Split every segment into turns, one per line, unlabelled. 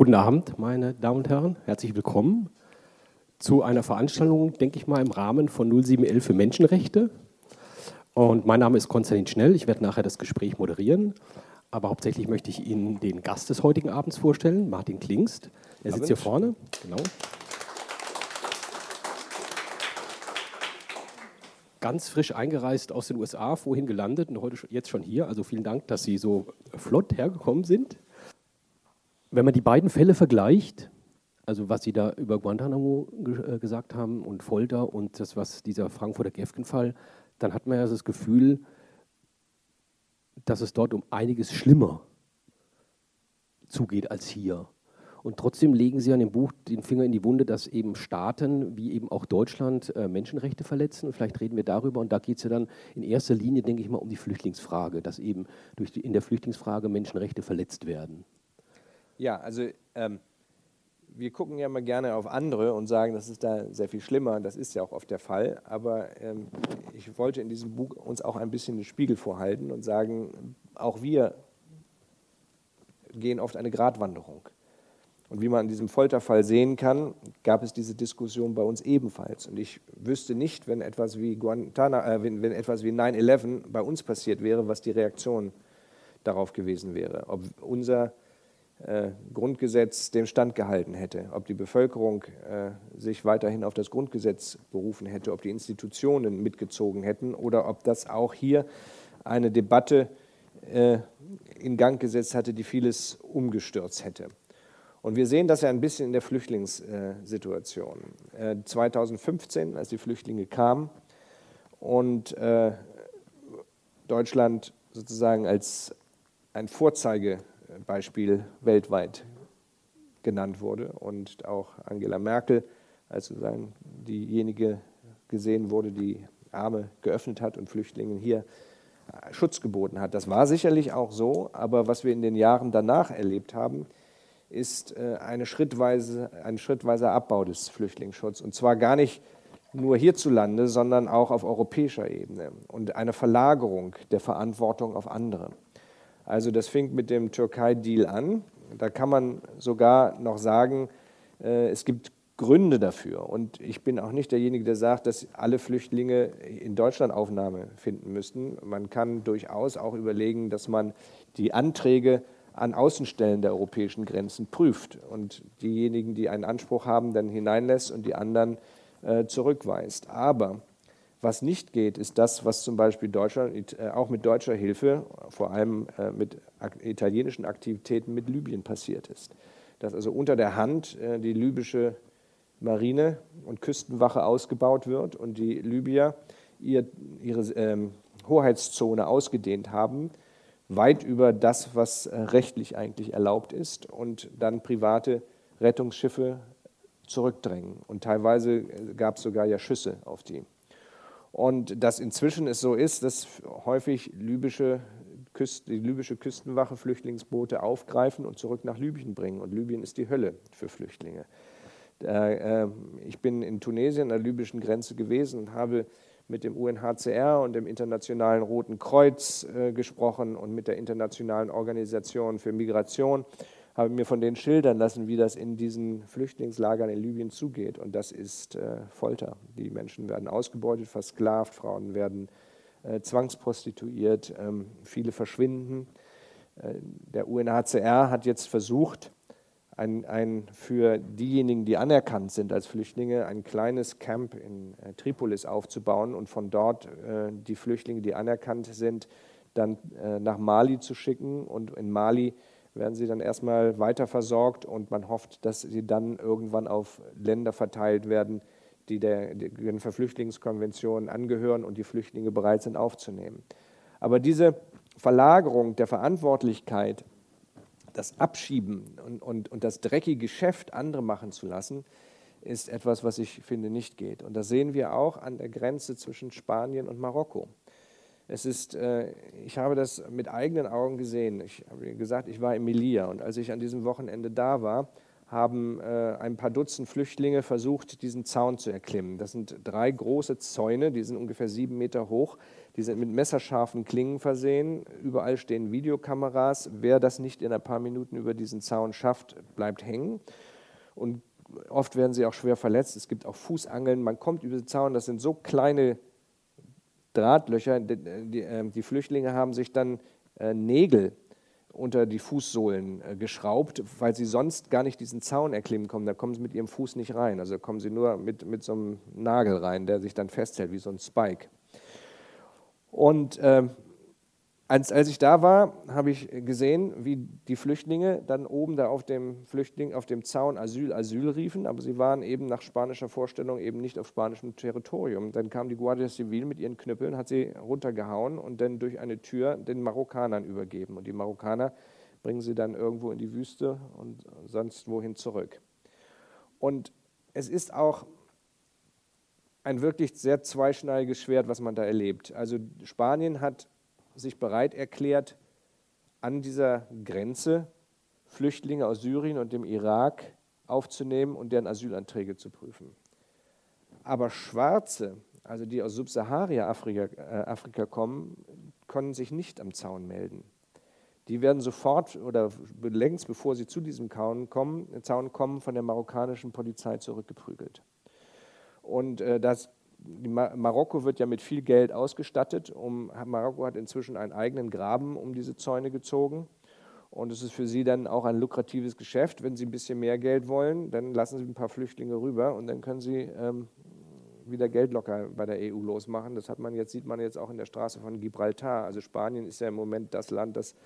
Guten Abend, meine Damen und Herren. Herzlich willkommen zu einer Veranstaltung, denke ich mal, im Rahmen von 0711 für Menschenrechte. Und mein Name ist Konstantin Schnell. Ich werde nachher das Gespräch moderieren. Aber hauptsächlich möchte ich Ihnen den Gast des heutigen Abends vorstellen, Martin Klingst. Er sitzt hier vorne. Genau. Ganz frisch eingereist aus den USA, vorhin gelandet und heute jetzt schon hier. Also vielen Dank, dass Sie so flott hergekommen sind. Wenn man die beiden Fälle vergleicht, also was Sie da über Guantanamo ge äh, gesagt haben und Folter und das, was dieser Frankfurter Gefgen-Fall, dann hat man ja das Gefühl, dass es dort um einiges schlimmer zugeht als hier. Und trotzdem legen Sie an dem Buch den Finger in die Wunde, dass eben Staaten wie eben auch Deutschland äh, Menschenrechte verletzen. Und vielleicht reden wir darüber. Und da geht es ja dann in erster Linie, denke ich mal, um die Flüchtlingsfrage, dass eben durch die, in der Flüchtlingsfrage Menschenrechte verletzt werden.
Ja, also ähm, wir gucken ja mal gerne auf andere und sagen, das ist da sehr viel schlimmer. Das ist ja auch oft der Fall. Aber ähm, ich wollte in diesem Buch uns auch ein bisschen den Spiegel vorhalten und sagen, auch wir gehen oft eine Gratwanderung. Und wie man in diesem Folterfall sehen kann, gab es diese Diskussion bei uns ebenfalls. Und ich wüsste nicht, wenn etwas wie, äh, wenn, wenn etwas wie 9-11 bei uns passiert wäre, was die Reaktion darauf gewesen wäre. Ob unser Grundgesetz dem Stand gehalten hätte, ob die Bevölkerung äh, sich weiterhin auf das Grundgesetz berufen hätte, ob die Institutionen mitgezogen hätten oder ob das auch hier eine Debatte äh, in Gang gesetzt hatte, die vieles umgestürzt hätte. Und wir sehen das ja ein bisschen in der Flüchtlingssituation. 2015, als die Flüchtlinge kamen und Deutschland sozusagen als ein Vorzeige Beispiel weltweit genannt wurde und auch Angela Merkel als sozusagen diejenige gesehen wurde, die Arme geöffnet hat und Flüchtlingen hier Schutz geboten hat. Das war sicherlich auch so, aber was wir in den Jahren danach erlebt haben, ist äh, eine schrittweise, ein schrittweiser Abbau des Flüchtlingsschutzes. Und zwar gar nicht nur hierzulande, sondern auch auf europäischer Ebene und eine Verlagerung der Verantwortung auf andere. Also das fing mit dem Türkei-Deal an. Da kann man sogar noch sagen, äh, es gibt Gründe dafür. Und ich bin auch nicht derjenige, der sagt, dass alle Flüchtlinge in Deutschland Aufnahme finden müssten. Man kann durchaus auch überlegen, dass man die Anträge an Außenstellen der europäischen Grenzen prüft und diejenigen, die einen Anspruch haben, dann hineinlässt und die anderen äh, zurückweist. Aber was nicht geht, ist das, was zum Beispiel Deutschland, äh, auch mit deutscher Hilfe, vor allem äh, mit italienischen Aktivitäten mit Libyen passiert ist. Dass also unter der Hand äh, die libysche Marine und Küstenwache ausgebaut wird und die Libyer ihre ähm, Hoheitszone ausgedehnt haben, weit über das, was rechtlich eigentlich erlaubt ist, und dann private Rettungsschiffe zurückdrängen. Und teilweise gab es sogar ja Schüsse auf die. Und dass inzwischen es so ist, dass häufig libysche die libysche Küstenwache Flüchtlingsboote aufgreifen und zurück nach Libyen bringen. Und Libyen ist die Hölle für Flüchtlinge. Äh, ich bin in Tunesien an der libyschen Grenze gewesen und habe mit dem UNHCR und dem Internationalen Roten Kreuz äh, gesprochen und mit der Internationalen Organisation für Migration habe mir von denen schildern lassen, wie das in diesen Flüchtlingslagern in Libyen zugeht. Und das ist äh, Folter. Die Menschen werden ausgebeutet, versklavt, Frauen werden äh, zwangsprostituiert, ähm, viele verschwinden. Äh, der UNHCR hat jetzt versucht, ein, ein, für diejenigen, die anerkannt sind als Flüchtlinge, ein kleines Camp in äh, Tripolis aufzubauen und von dort äh, die Flüchtlinge, die anerkannt sind, dann äh, nach Mali zu schicken und in Mali werden sie dann erstmal weiter versorgt und man hofft, dass sie dann irgendwann auf Länder verteilt werden, die der, Genfer Flüchtlingskonvention angehören und die Flüchtlinge bereit sind aufzunehmen. Aber diese Verlagerung der Verantwortlichkeit, das Abschieben und, und, und das dreckige Geschäft andere machen zu lassen, ist etwas, was ich finde nicht geht. Und das sehen wir auch an der Grenze zwischen Spanien und Marokko. Es ist, äh, ich habe das mit eigenen Augen gesehen. Ich habe gesagt, ich war in Melilla und als ich an diesem Wochenende da war, haben äh, ein paar Dutzend Flüchtlinge versucht, diesen Zaun zu erklimmen. Das sind drei große Zäune, die sind ungefähr sieben Meter hoch. Die sind mit messerscharfen Klingen versehen. Überall stehen Videokameras. Wer das nicht in ein paar Minuten über diesen Zaun schafft, bleibt hängen. Und oft werden sie auch schwer verletzt. Es gibt auch Fußangeln. Man kommt über den Zaun. Das sind so kleine Drahtlöcher. Die, die, äh, die Flüchtlinge haben sich dann äh, Nägel unter die Fußsohlen äh, geschraubt, weil sie sonst gar nicht diesen Zaun erklimmen kommen. Da kommen sie mit ihrem Fuß nicht rein. Also kommen sie nur mit, mit so einem Nagel rein, der sich dann festhält, wie so ein Spike. Und äh, als, als ich da war, habe ich gesehen, wie die Flüchtlinge dann oben da auf dem Flüchtling, auf dem Zaun Asyl, Asyl riefen, aber sie waren eben nach spanischer Vorstellung eben nicht auf spanischem Territorium. Dann kam die Guardia Civil mit ihren Knüppeln, hat sie runtergehauen und dann durch eine Tür den Marokkanern übergeben. Und die Marokkaner bringen sie dann irgendwo in die Wüste und sonst wohin zurück. Und es ist auch ein wirklich sehr zweischneidiges Schwert, was man da erlebt. Also Spanien hat sich bereit erklärt, an dieser Grenze Flüchtlinge aus Syrien und dem Irak aufzunehmen und deren Asylanträge zu prüfen. Aber Schwarze, also die aus Subsahara-Afrika äh, kommen, können sich nicht am Zaun melden. Die werden sofort oder längst bevor sie zu diesem Zaun kommen, Zaun kommen von der marokkanischen Polizei zurückgeprügelt. Und äh, das Marokko wird ja mit viel Geld ausgestattet. Um, Marokko hat inzwischen einen eigenen Graben um diese Zäune gezogen. Und es ist für sie dann auch ein lukratives Geschäft. Wenn sie ein bisschen mehr Geld wollen, dann lassen sie ein paar Flüchtlinge rüber und dann können sie ähm, wieder Geld locker bei der EU losmachen. Das hat man jetzt, sieht man jetzt auch in der Straße von Gibraltar. Also Spanien ist ja im Moment das Land, das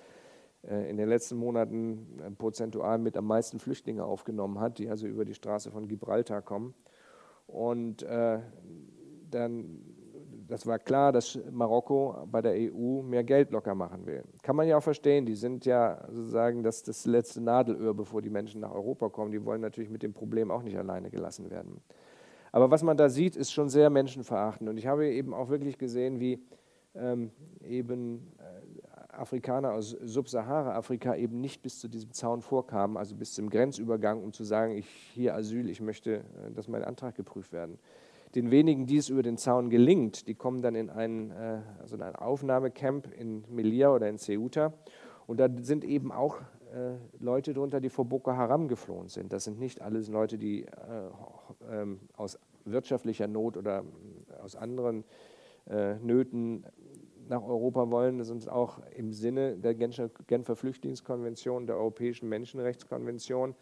äh, in den letzten Monaten äh, prozentual mit am meisten Flüchtlinge aufgenommen hat, die also über die Straße von Gibraltar kommen. Und äh, dann, das war klar, dass Marokko bei der EU mehr Geld locker machen will. Kann man ja auch verstehen, die sind ja sozusagen das, das letzte Nadelöhr, bevor die Menschen nach Europa kommen. Die wollen natürlich mit dem Problem auch nicht alleine gelassen werden. Aber was man da sieht, ist schon sehr menschenverachtend. Und ich habe eben auch wirklich gesehen, wie ähm, eben äh, Afrikaner aus Subsahara-Afrika eben nicht bis zu diesem Zaun vorkamen, also bis zum Grenzübergang, um zu sagen, ich hier Asyl, ich möchte, äh, dass mein Antrag geprüft werden den wenigen, die es über den Zaun gelingt, die kommen dann in ein, äh, also in ein Aufnahmecamp in Melilla oder in Ceuta. Und da sind eben auch äh, Leute drunter, die vor Boko Haram geflohen sind. Das sind nicht alles Leute, die äh, ähm, aus wirtschaftlicher Not oder aus anderen Nöten nach Europa wollen. Das sind auch im Sinne der Genfer Flüchtlingskonvention, der Europäischen Menschenrechtskonvention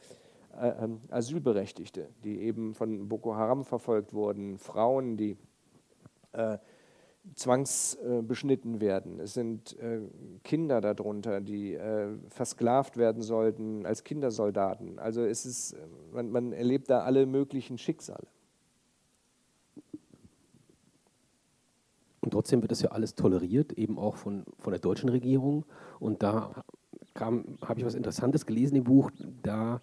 Asylberechtigte, die eben von Boko Haram verfolgt wurden, Frauen, die äh, zwangsbeschnitten werden. Es sind äh, Kinder darunter, die äh, versklavt werden sollten als Kindersoldaten. Also es ist, man, man erlebt da alle möglichen Schicksale.
Und trotzdem wird das ja alles toleriert, eben auch von, von der deutschen Regierung. Und da habe ich was Interessantes gelesen im Buch. Da äh,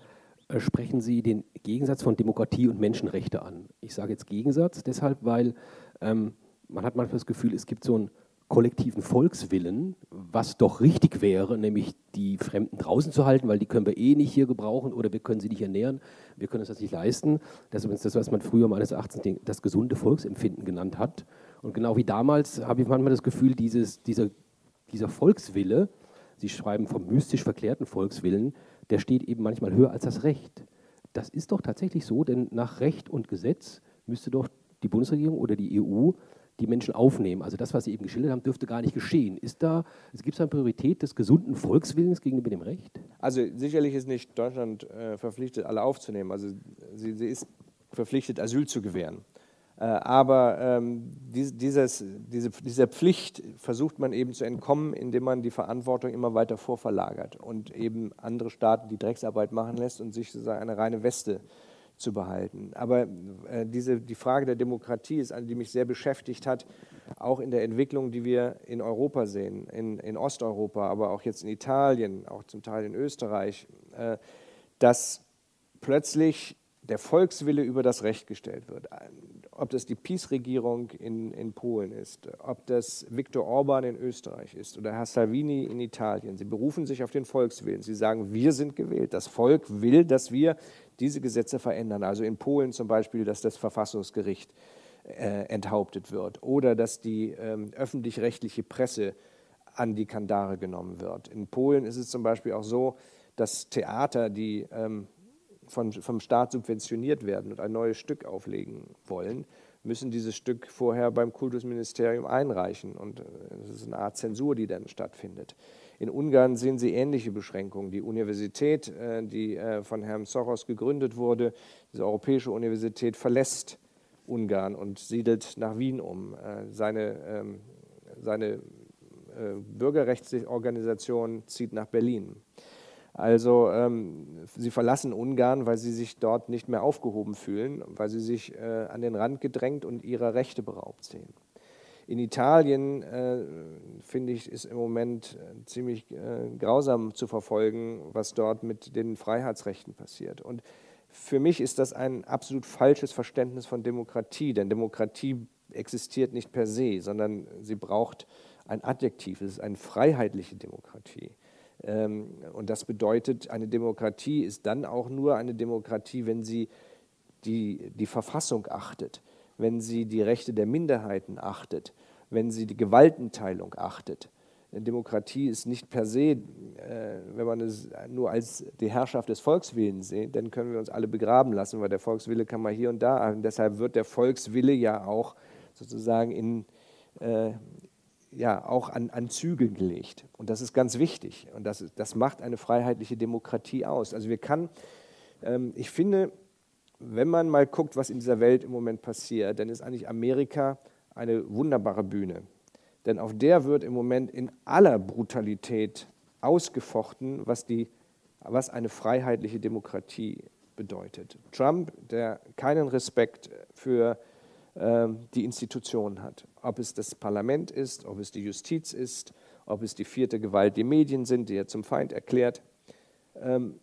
sprechen Sie den Gegensatz von Demokratie und Menschenrechte an. Ich sage jetzt Gegensatz deshalb, weil ähm, man hat manchmal das Gefühl, es gibt so einen kollektiven Volkswillen, was doch richtig wäre, nämlich die Fremden draußen zu halten, weil die können wir eh nicht hier gebrauchen oder wir können sie nicht ernähren, wir können uns das nicht leisten. Das ist übrigens das, was man früher meines Erachtens das gesunde Volksempfinden genannt hat. Und genau wie damals habe ich manchmal das Gefühl, dieses, dieser, dieser Volkswille, Sie schreiben vom mystisch verklärten Volkswillen, der steht eben manchmal höher als das Recht. Das ist doch tatsächlich so, denn nach Recht und Gesetz müsste doch die Bundesregierung oder die EU die Menschen aufnehmen. Also das, was Sie eben geschildert haben, dürfte gar nicht geschehen. Ist da, gibt es eine Priorität des gesunden Volkswillens gegenüber dem Recht?
Also sicherlich ist nicht Deutschland äh, verpflichtet, alle aufzunehmen. Also sie, sie, ist verpflichtet, Asyl zu gewähren. Äh, aber ähm, dieses, diese, dieser Pflicht versucht man eben zu entkommen, indem man die Verantwortung immer weiter vorverlagert und eben andere Staaten die Drecksarbeit machen lässt und sich sozusagen eine reine Weste zu behalten. Aber äh, diese, die Frage der Demokratie ist eine, die mich sehr beschäftigt hat, auch in der Entwicklung, die wir in Europa sehen, in, in Osteuropa, aber auch jetzt in Italien, auch zum Teil in Österreich, äh, dass plötzlich der Volkswille über das Recht gestellt wird ob das die PiS-Regierung in, in Polen ist, ob das Viktor Orban in Österreich ist oder Herr Salvini in Italien. Sie berufen sich auf den Volkswillen. Sie sagen, wir sind gewählt. Das Volk will, dass wir diese Gesetze verändern. Also in Polen zum Beispiel, dass das Verfassungsgericht äh, enthauptet wird oder dass die ähm, öffentlich-rechtliche Presse an die Kandare genommen wird. In Polen ist es zum Beispiel auch so, dass Theater, die ähm, von, vom Staat subventioniert werden und ein neues Stück auflegen wollen, müssen dieses Stück vorher beim Kultusministerium einreichen. Und es ist eine Art Zensur, die dann stattfindet. In Ungarn sehen Sie ähnliche Beschränkungen. Die Universität, äh, die äh, von Herrn Soros gegründet wurde, diese Europäische Universität, verlässt Ungarn und siedelt nach Wien um. Äh, seine, ähm, seine Bürgerrechtsorganisation zieht nach Berlin. Also ähm, sie verlassen Ungarn, weil sie sich dort nicht mehr aufgehoben fühlen, weil sie sich äh, an den Rand gedrängt und ihrer Rechte beraubt sehen. In Italien, äh, finde ich, ist im Moment äh, ziemlich äh, grausam zu verfolgen, was dort mit den Freiheitsrechten passiert. Und für mich ist das ein absolut falsches Verständnis von Demokratie, denn Demokratie existiert nicht per se, sondern sie braucht ein Adjektiv. Es ist eine freiheitliche Demokratie. Ähm, und das bedeutet, eine Demokratie ist dann auch nur eine Demokratie, wenn sie die, die Verfassung achtet, wenn sie die Rechte der Minderheiten achtet, wenn sie die Gewaltenteilung achtet. Eine Demokratie ist nicht per se, äh, wenn man es nur als die Herrschaft des Volkswillens sieht, dann können wir uns alle begraben lassen, weil der Volkswille kann man hier und da. Und deshalb wird der Volkswille ja auch sozusagen in, äh, ja, auch an, an Zügeln gelegt. Und das ist ganz wichtig. Und das, das macht eine freiheitliche Demokratie aus. Also wir kann, ähm, ich finde, wenn man mal guckt, was in dieser Welt im Moment passiert, dann ist eigentlich Amerika eine wunderbare Bühne. Denn auf der wird im Moment in aller Brutalität ausgefochten, was, die, was eine freiheitliche Demokratie bedeutet. Trump, der keinen Respekt für ähm, die Institutionen hat. Ob es das Parlament ist, ob es die Justiz ist, ob es die vierte Gewalt, die Medien sind, die er zum Feind erklärt. Ähm,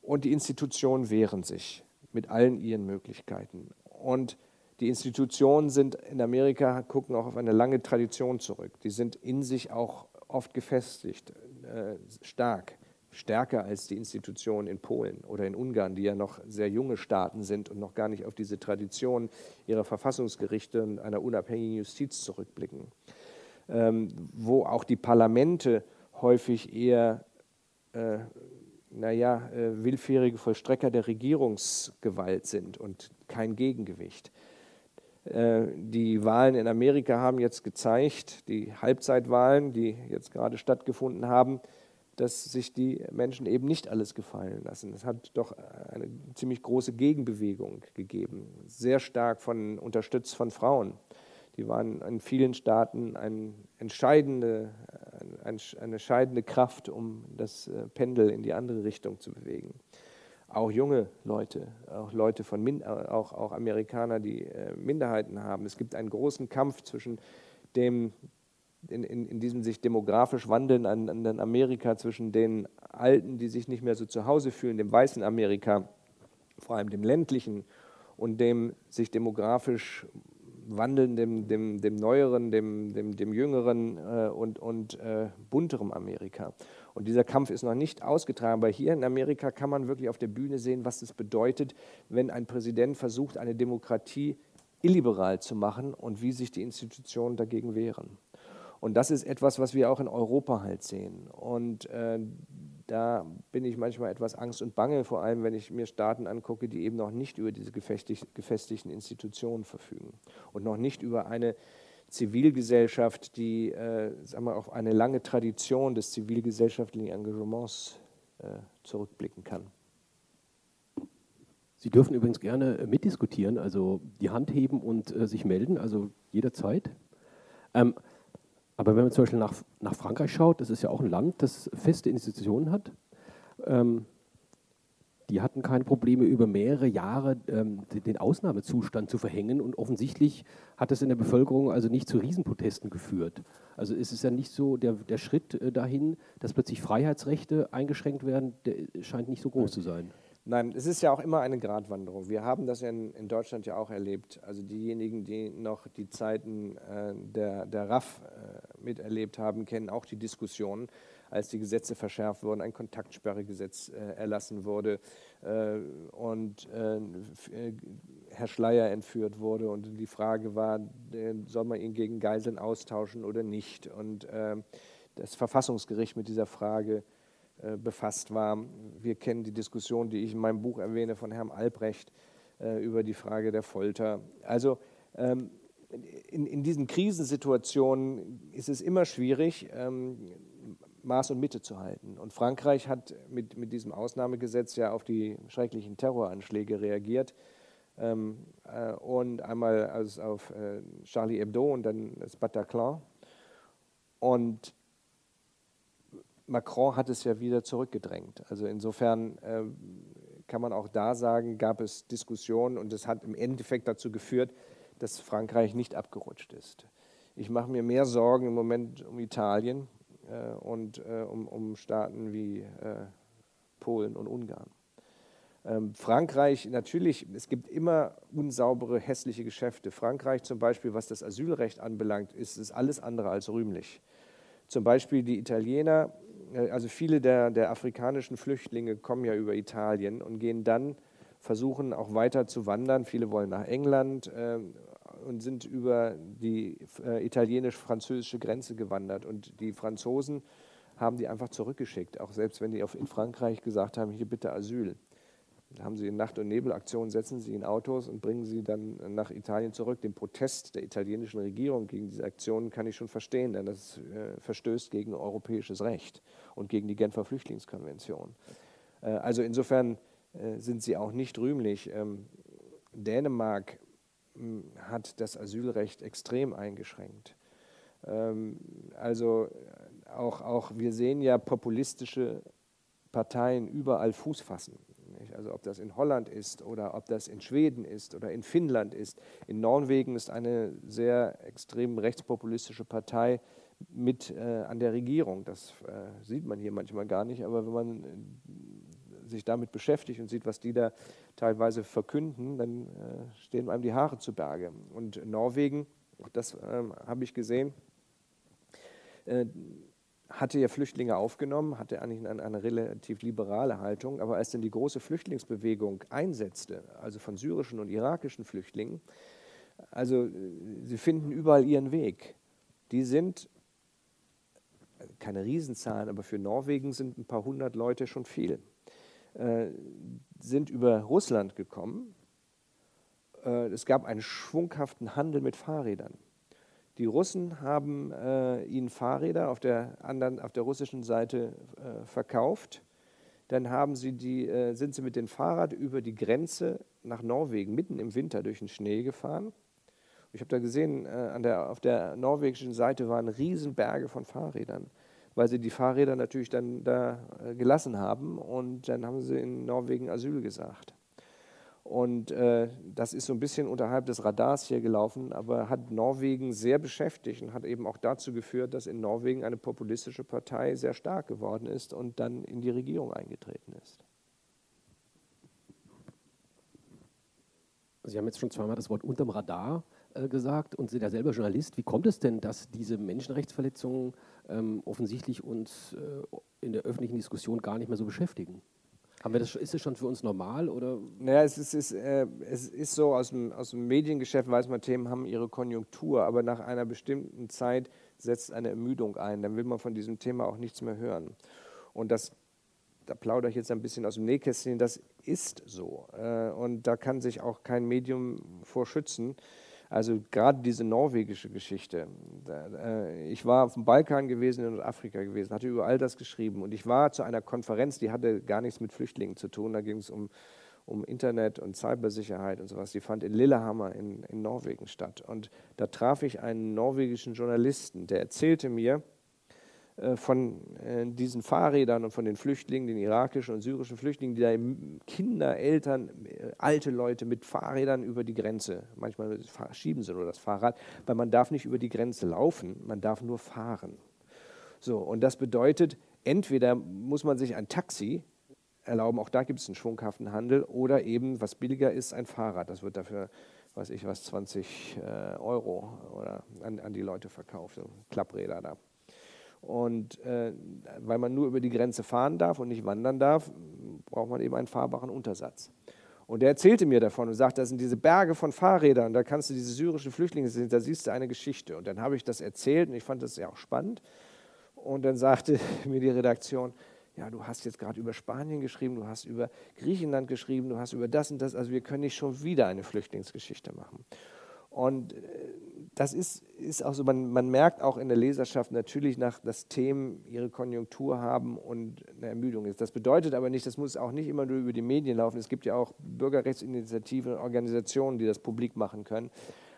und die Institutionen wehren sich mit allen ihren Möglichkeiten. Und die Institutionen sind in Amerika, gucken auch auf eine lange Tradition zurück. Die sind in sich auch oft gefestigt, äh, stark stärker als die Institutionen in Polen oder in Ungarn, die ja noch sehr junge Staaten sind und noch gar nicht auf diese Tradition ihrer Verfassungsgerichte und einer unabhängigen Justiz zurückblicken, ähm, wo auch die Parlamente häufig eher, äh, naja, äh, willfährige Vollstrecker der Regierungsgewalt sind und kein Gegengewicht. Äh, die Wahlen in Amerika haben jetzt gezeigt, die Halbzeitwahlen, die jetzt gerade stattgefunden haben, dass sich die Menschen eben nicht alles gefallen lassen. Es hat doch eine ziemlich große Gegenbewegung gegeben, sehr stark von, unterstützt von Frauen. Die waren in vielen Staaten ein entscheidende, eine entscheidende Kraft, um das äh, Pendel in die andere Richtung zu bewegen. Auch junge Leute, auch Leute von auch, auch Amerikaner, die äh, Minderheiten haben. Es gibt einen großen Kampf zwischen dem in, in, in diesem sich demografisch wandelnden Amerika zwischen den Alten, die sich nicht mehr so zu Hause fühlen, dem weißen Amerika, vor allem dem ländlichen und dem sich demografisch wandelnden, dem, dem neueren, dem, dem, dem jüngeren äh, und, und äh, bunteren Amerika. Und dieser Kampf ist noch nicht ausgetragen, aber hier in Amerika kann man wirklich auf der Bühne sehen, was es bedeutet, wenn ein Präsident versucht, eine Demokratie illiberal zu machen und wie sich die Institutionen dagegen wehren. Und das ist etwas, was wir auch in Europa halt sehen. Und äh, da bin ich manchmal etwas Angst und Bange, vor allem wenn ich mir Staaten angucke, die eben noch nicht über diese gefestigten Institutionen verfügen und noch nicht über eine Zivilgesellschaft, die äh, sagen wir, auf eine lange Tradition des zivilgesellschaftlichen Engagements äh, zurückblicken kann.
Sie dürfen übrigens gerne mitdiskutieren, also die Hand heben und äh, sich melden, also jederzeit. Ähm, aber wenn man zum Beispiel nach, nach Frankreich schaut, das ist ja auch ein Land, das feste Institutionen hat. Ähm, die hatten keine Probleme, über mehrere Jahre ähm, den Ausnahmezustand zu verhängen. Und offensichtlich hat das in der Bevölkerung also nicht zu Riesenprotesten geführt. Also es ist ja nicht so, der, der Schritt äh, dahin, dass plötzlich Freiheitsrechte eingeschränkt werden, der scheint nicht so groß zu sein.
Nein, es ist ja auch immer eine Gratwanderung. Wir haben das ja in, in Deutschland ja auch erlebt. Also diejenigen, die noch die Zeiten äh, der, der RAF äh, miterlebt haben, kennen auch die Diskussionen. als die Gesetze verschärft wurden, ein Kontaktsperregesetz äh, erlassen wurde äh, und äh, Herr Schleier entführt wurde und die Frage war, soll man ihn gegen Geiseln austauschen oder nicht? Und das Verfassungsgericht mit dieser Frage befasst war. Wir kennen die Diskussion, die ich in meinem Buch erwähne, von Herrn Albrecht über die Frage der Folter. Also ähm, in, in diesen Krisensituationen ist es immer schwierig, ähm, Maß und Mitte zu halten. Und Frankreich hat mit, mit diesem Ausnahmegesetz ja auf die schrecklichen Terroranschläge reagiert. Ähm, äh, und einmal also auf äh, Charlie Hebdo und dann das Bataclan. Und Macron hat es ja wieder zurückgedrängt. Also insofern äh, kann man auch da sagen, gab es Diskussionen und es hat im Endeffekt dazu geführt, dass Frankreich nicht abgerutscht ist. Ich mache mir mehr Sorgen im Moment um Italien äh, und äh, um, um, Staaten wie äh, Polen und Ungarn. Ähm, Frankreich, natürlich, es gibt immer unsaubere, hässliche Geschäfte. Frankreich zum Beispiel, was das Asylrecht anbelangt, ist es alles andere als rühmlich. Zum Beispiel die Italiener, äh, also viele der, der afrikanischen Flüchtlinge kommen ja über Italien und gehen dann versuchen auch weiter zu wandern. Viele wollen nach England äh, und sind über die äh, italienisch-französische Grenze gewandert. Und die Franzosen haben die einfach zurückgeschickt, auch selbst wenn die auf, in Frankreich gesagt haben, hier bitte Asyl. Da haben sie in Nacht- und Nebelaktionen, setzen sie in Autos und bringen sie dann nach Italien zurück. Den Protest der italienischen Regierung gegen diese Aktionen kann ich schon verstehen, denn das äh, verstößt gegen europäisches Recht und gegen die Genfer Flüchtlingskonvention. Äh, also insofern äh, sind sie auch nicht rühmlich. Ähm, Dänemark hat das Asylrecht extrem eingeschränkt. Ähm, also auch, auch wir sehen ja populistische Parteien überall Fuß fassen. Also ob das in Holland ist oder ob das in Schweden ist oder in Finnland ist. In Norwegen ist eine sehr extrem rechtspopulistische Partei mit äh, an der Regierung. Das äh, sieht man hier manchmal gar nicht, aber wenn man sich damit beschäftigt und sieht, was die da teilweise verkünden, dann äh, stehen einem die Haare zu Berge. Und Norwegen, das äh, habe ich gesehen, äh, hatte ja Flüchtlinge aufgenommen, hatte eigentlich eine, eine, relativ liberale Haltung, aber als dann die große Flüchtlingsbewegung einsetzte, also von syrischen und irakischen Flüchtlingen, also äh, sie finden überall ihren Weg. Die sind keine Riesenzahlen, aber für Norwegen sind ein paar hundert Leute schon viel. Äh, sind über Russland gekommen. Äh, es gab einen schwunghaften Handel mit Fahrrädern. Die Russen haben äh, ihnen Fahrräder auf der, anderen, auf der russischen Seite äh, verkauft. Dann haben sie die, äh, sind sie mit dem Fahrrad über die Grenze nach Norwegen mitten im Winter durch den Schnee gefahren. Ich habe da gesehen, an der, auf der norwegischen Seite waren Riesenberge von Fahrrädern weil sie die Fahrräder natürlich dann da äh, gelassen haben und dann haben sie in Norwegen Asyl gesagt. Und äh, das ist so ein bisschen unterhalb des Radars hier gelaufen, aber hat Norwegen sehr beschäftigt und hat eben auch dazu geführt, dass in Norwegen eine populistische Partei sehr stark geworden ist und dann in die Regierung eingetreten ist.
Sie haben jetzt schon zweimal das Wort unterm Radar äh, gesagt und sind ja selber Journalist. Wie kommt es denn, dass diese Menschenrechtsverletzungen ähm, offensichtlich uns äh, in der öffentlichen Diskussion gar nicht mehr so beschäftigen? Haben wir das, ist das schon für uns normal? Oder?
Naja, es ist, es, äh, es ist so, aus dem, aus dem Mediengeschäft weiß man, Themen haben ihre Konjunktur, aber nach einer bestimmten Zeit setzt eine Ermüdung ein. Dann will man von diesem Thema auch nichts mehr hören. Und das, da plaudere ich jetzt ein bisschen aus dem Nähkästchen, das ist so. Äh, und da kann sich auch kein Medium vorschützen. Also gerade diese norwegische Geschichte. Äh, ich war auf dem Balkan gewesen, in Nordafrika gewesen, hatte über all das geschrieben. Und ich war zu einer Konferenz, die hatte gar nichts mit Flüchtlingen zu tun. Da ging es um, um Internet und Cybersicherheit und sowas. Die fand in Lillehammer in, in Norwegen statt. Und da traf ich einen norwegischen Journalisten, der erzählte mir, von äh, diesen Fahrrädern und von den Flüchtlingen, den irakischen und syrischen Flüchtlingen, die da Kinder, Eltern, äh, alte Leute mit Fahrrädern über die Grenze, manchmal schieben sie nur das Fahrrad, weil man darf nicht über die Grenze laufen, man darf nur fahren. So, und das bedeutet, entweder muss man sich ein Taxi erlauben, auch da gibt es einen schwunghaften Handel, oder eben, was billiger ist, ein Fahrrad. Das wird dafür, weiß ich was, 20 Euro oder an, an die Leute verkauft, Klappräder da. Und äh, weil man nur über die Grenze fahren darf und nicht wandern darf, braucht man eben einen fahrbaren Untersatz. Und er erzählte mir davon und sagte, das sind diese Berge von Fahrrädern, da kannst du diese syrischen Flüchtlinge sehen, da siehst du eine Geschichte. Und dann habe ich das erzählt und ich fand das ja auch spannend. Und dann sagte mir die Redaktion, ja, du hast jetzt gerade über Spanien geschrieben, du hast über Griechenland geschrieben, du hast über das und das, also wir können nicht schon wieder eine Flüchtlingsgeschichte machen. Und äh, das ist, ist auch so, man, man merkt auch in der Leserschaft natürlich nach, dass Themen ihre Konjunktur haben und eine Ermüdung ist. Das bedeutet aber nicht, das muss auch nicht immer nur über die Medien laufen. Es gibt ja auch Bürgerrechtsinitiativen, Organisationen, die das publik machen können.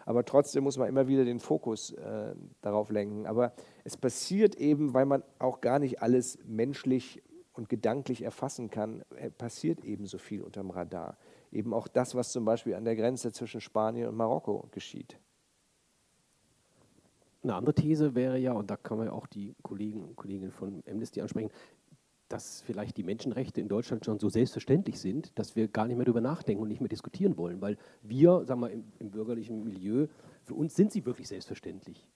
Aber trotzdem muss man immer wieder den Fokus äh, darauf lenken. Aber es passiert eben, weil man auch gar nicht alles menschlich und gedanklich erfassen kann, äh, passiert eben so viel unterm Radar. Eben auch das, was zum Beispiel an der Grenze zwischen Spanien und Marokko geschieht.
Eine andere These wäre ja, und da kann man ja auch die Kollegen und Kolleginnen von Amnesty ansprechen, dass vielleicht die Menschenrechte in Deutschland schon so selbstverständlich sind, dass wir gar nicht mehr darüber nachdenken und nicht mehr diskutieren wollen, weil wir, sagen wir, im, im bürgerlichen Milieu, für uns sind sie wirklich selbstverständlich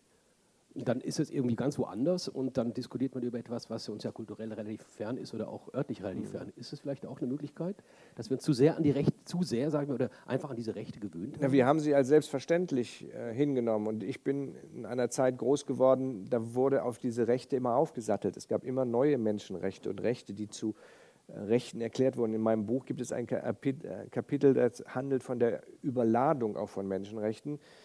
dann ist es irgendwie ganz woanders und dann diskutiert man über etwas, was uns ja kulturell relativ fern ist oder auch örtlich relativ mhm. fern. Ist es vielleicht auch eine Möglichkeit, dass wir uns zu sehr an die Rechte, zu sehr, sagen wir, oder einfach an diese Rechte gewöhnt
haben? Ja, wir haben sie als selbstverständlich äh, hingenommen und ich bin in einer Zeit groß geworden, da wurde auf diese Rechte immer aufgesattelt. Es gab immer neue Menschenrechte und Rechte, die zu äh, Rechten erklärt wurden. In meinem Buch gibt es ein äh, Kapitel, das handelt von der Überladung auch von Menschenrechten äh,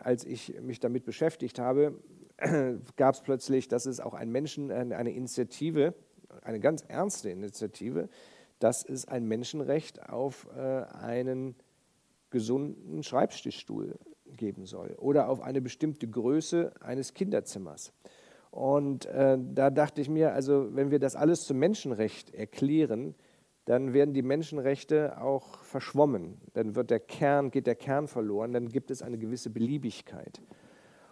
als ich mich damit beschäftigt habe, gab es plötzlich, dass es auch ein Menschen, eine Initiative, eine ganz ernste Initiative, dass es ein Menschenrecht auf äh, einen gesunden Schreibtischstuhl geben soll oder auf eine bestimmte Größe eines Kinderzimmers. Und äh, da dachte ich mir, also wenn wir das alles zum Menschenrecht erklären, dann werden die Menschenrechte auch verschwommen. Dann wird der Kern, geht der Kern verloren, dann gibt es eine gewisse Beliebigkeit.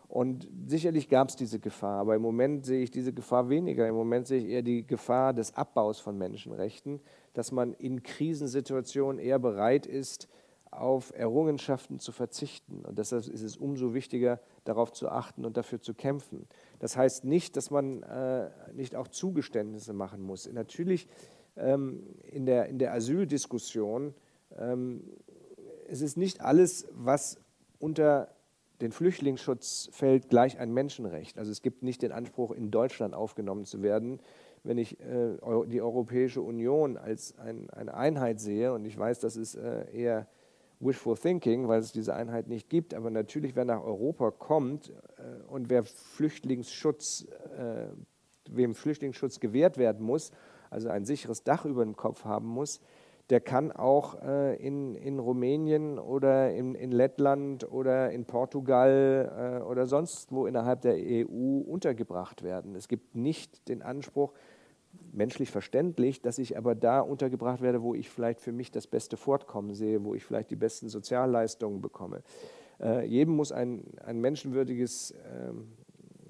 Und sicherlich gab es diese Gefahr, aber im Moment sehe ich diese Gefahr weniger. Im Moment sehe ich eher die Gefahr des Abbaus von Menschenrechten, dass man in Krisensituationen eher bereit ist, auf Errungenschaften zu verzichten. Und deshalb ist es umso wichtiger, darauf zu achten und dafür zu kämpfen. Das heißt nicht, dass man äh, nicht auch Zugeständnisse machen muss. Natürlich in, der, in der Asyldiskussion, ähm, es ist nicht alles, was unter den Flüchtlingsschutz fällt, gleich ein Menschenrecht. Also es gibt nicht den Anspruch, in Deutschland aufgenommen zu werden. Wenn ich äh, die Europäische Union als ein, eine Einheit sehe, und ich weiß, das ist äh, eher wishful thinking, weil es diese Einheit nicht gibt, aber natürlich, wer nach Europa kommt äh, und wer Flüchtlingsschutz, wem Flüchtlingsschutz gewährt werden muss also ein sicheres Dach über dem Kopf haben muss, der kann auch äh, in, in Rumänien oder in, in Lettland oder in Portugal äh, oder sonst wo innerhalb der EU untergebracht werden. Es gibt nicht den Anspruch, menschlich verständlich, dass ich aber da untergebracht werde, wo ich vielleicht für mich das beste Fortkommen sehe, wo ich vielleicht die besten Sozialleistungen bekomme. Äh, jedem muss ein, ein menschenwürdiges ähm,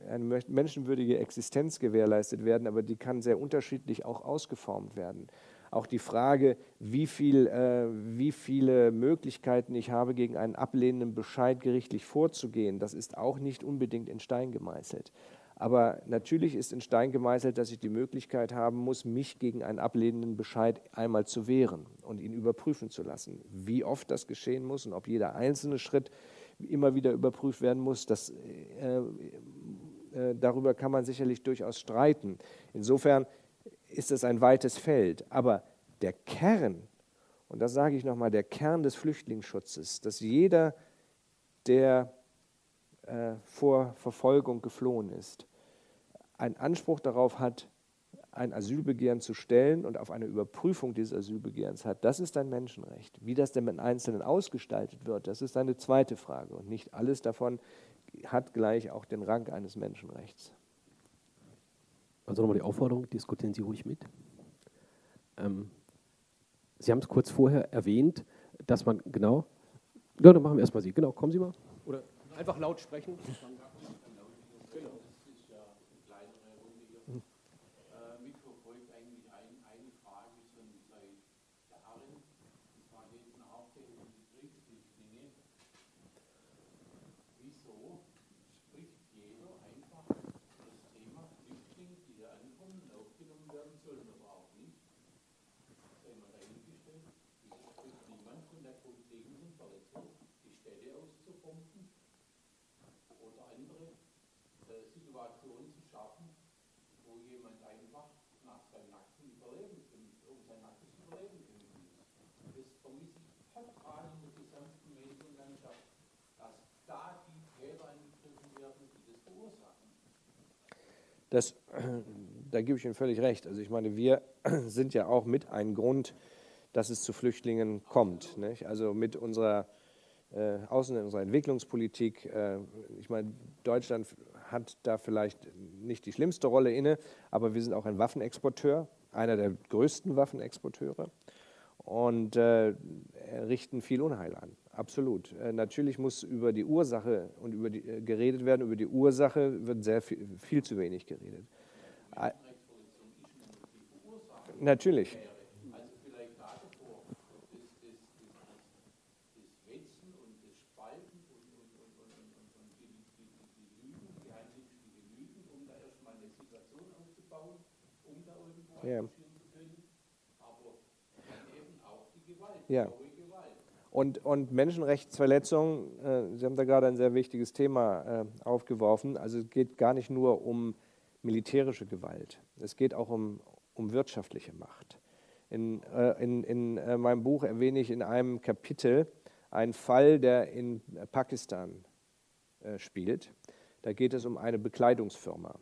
eine menschenwürdige Existenz gewährleistet werden, aber die kann sehr unterschiedlich auch ausgeformt werden. Auch die Frage, wie, viel, äh, wie viele Möglichkeiten ich habe, gegen einen ablehnenden Bescheid gerichtlich vorzugehen, das ist auch nicht unbedingt in Stein gemeißelt. Aber natürlich ist in Stein gemeißelt, dass ich die Möglichkeit haben muss, mich gegen einen ablehnenden Bescheid einmal zu wehren und ihn überprüfen zu lassen. Wie oft das geschehen muss und ob jeder einzelne Schritt immer wieder überprüft werden muss, das äh, darüber kann man sicherlich durchaus streiten. Insofern ist es ein weites Feld. Aber der Kern, und das sage ich nochmal, der Kern des Flüchtlingsschutzes, dass jeder, der äh, vor Verfolgung geflohen ist, einen Anspruch darauf hat, ein Asylbegehren zu stellen und auf eine Überprüfung dieses Asylbegehrens hat, das ist ein Menschenrecht. Wie das denn mit Einzelnen ausgestaltet wird, das ist eine zweite Frage. Und nicht alles davon hat gleich auch den Rang eines Menschenrechts.
Also nochmal die Aufforderung, diskutieren Sie ruhig mit. Ähm, Sie haben es kurz vorher erwähnt, dass man genau, ja, dann machen wir erstmal Sie. Genau, kommen Sie mal. Oder einfach laut sprechen.
Das, da gebe ich Ihnen völlig recht. Also ich meine, wir sind ja auch mit ein Grund, dass es zu Flüchtlingen kommt. Nicht? Also mit unserer äh, Außen- unserer Entwicklungspolitik. Äh, ich meine, Deutschland hat da vielleicht nicht die schlimmste Rolle inne, aber wir sind auch ein Waffenexporteur, einer der größten Waffenexporteure und äh, richten viel Unheil an. Absolut. Äh, natürlich muss über die Ursache und über die, äh, geredet werden. Über die Ursache wird sehr viel, viel zu wenig geredet. Natürlich. Ja. Ja. Und, und Menschenrechtsverletzungen, äh, Sie haben da gerade ein sehr wichtiges Thema äh, aufgeworfen. Also es geht gar nicht nur um militärische Gewalt, es geht auch um, um wirtschaftliche Macht. In, äh, in, in äh, meinem Buch erwähne ich in einem Kapitel einen Fall, der in Pakistan äh, spielt. Da geht es um eine Bekleidungsfirma.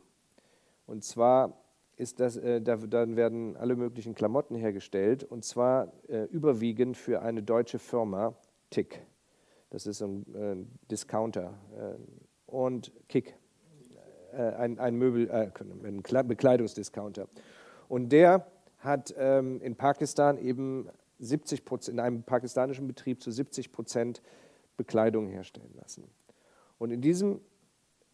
Und zwar ist das, äh, da, dann werden alle möglichen Klamotten hergestellt und zwar äh, überwiegend für eine deutsche Firma, Tick. Das ist ein äh, Discounter. Äh, und Kick, äh, ein, ein, Möbel, äh, ein Bekleidungsdiscounter. Und der hat ähm, in Pakistan eben 70 in einem pakistanischen Betrieb zu 70 Prozent Bekleidung herstellen lassen. Und in diesem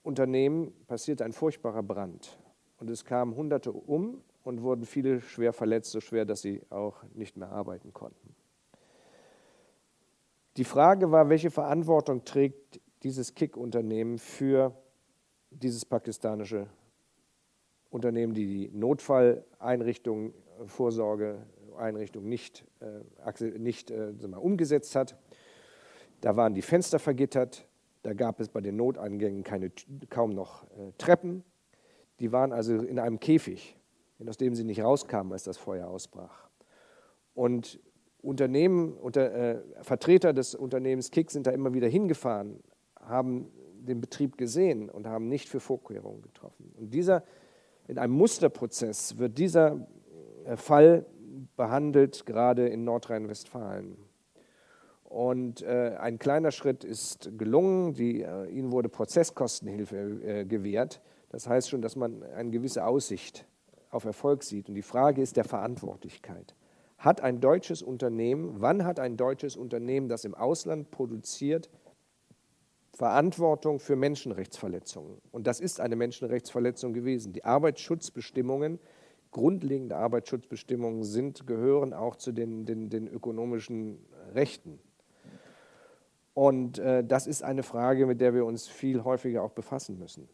Unternehmen passiert ein furchtbarer Brand. Und es kamen Hunderte um und wurden viele schwer verletzt, so schwer, dass sie auch nicht mehr arbeiten konnten. Die Frage war, welche Verantwortung trägt dieses Kick-Unternehmen für dieses pakistanische Unternehmen, die die Notfalleinrichtungen, Vorsorgeeinrichtungen nicht, äh, nicht äh, mal, umgesetzt hat. Da waren die Fenster vergittert, da gab es bei den Noteingängen keine, kaum noch äh, Treppen. Die waren also in einem Käfig, aus dem sie nicht rauskamen, als das Feuer ausbrach. Und Unternehmen, unter, äh, Vertreter des Unternehmens Kick sind da immer wieder hingefahren, haben den Betrieb gesehen und haben nicht für Vorkehrungen getroffen. Und dieser, in einem Musterprozess wird dieser äh, Fall behandelt, gerade in Nordrhein-Westfalen. Und äh, ein kleiner Schritt ist gelungen, die, äh, ihnen wurde Prozesskostenhilfe äh, gewährt. Das heißt schon, dass man eine gewisse Aussicht auf Erfolg sieht. Und die Frage ist der Verantwortlichkeit. Hat ein deutsches Unternehmen, wann hat ein deutsches Unternehmen, das im Ausland produziert, Verantwortung für Menschenrechtsverletzungen? Und das ist eine Menschenrechtsverletzung gewesen. Die Arbeitsschutzbestimmungen, grundlegende Arbeitsschutzbestimmungen sind, gehören auch zu den, den, den ökonomischen Rechten. Und äh, das ist eine Frage, mit der wir uns viel häufiger auch befassen müssen.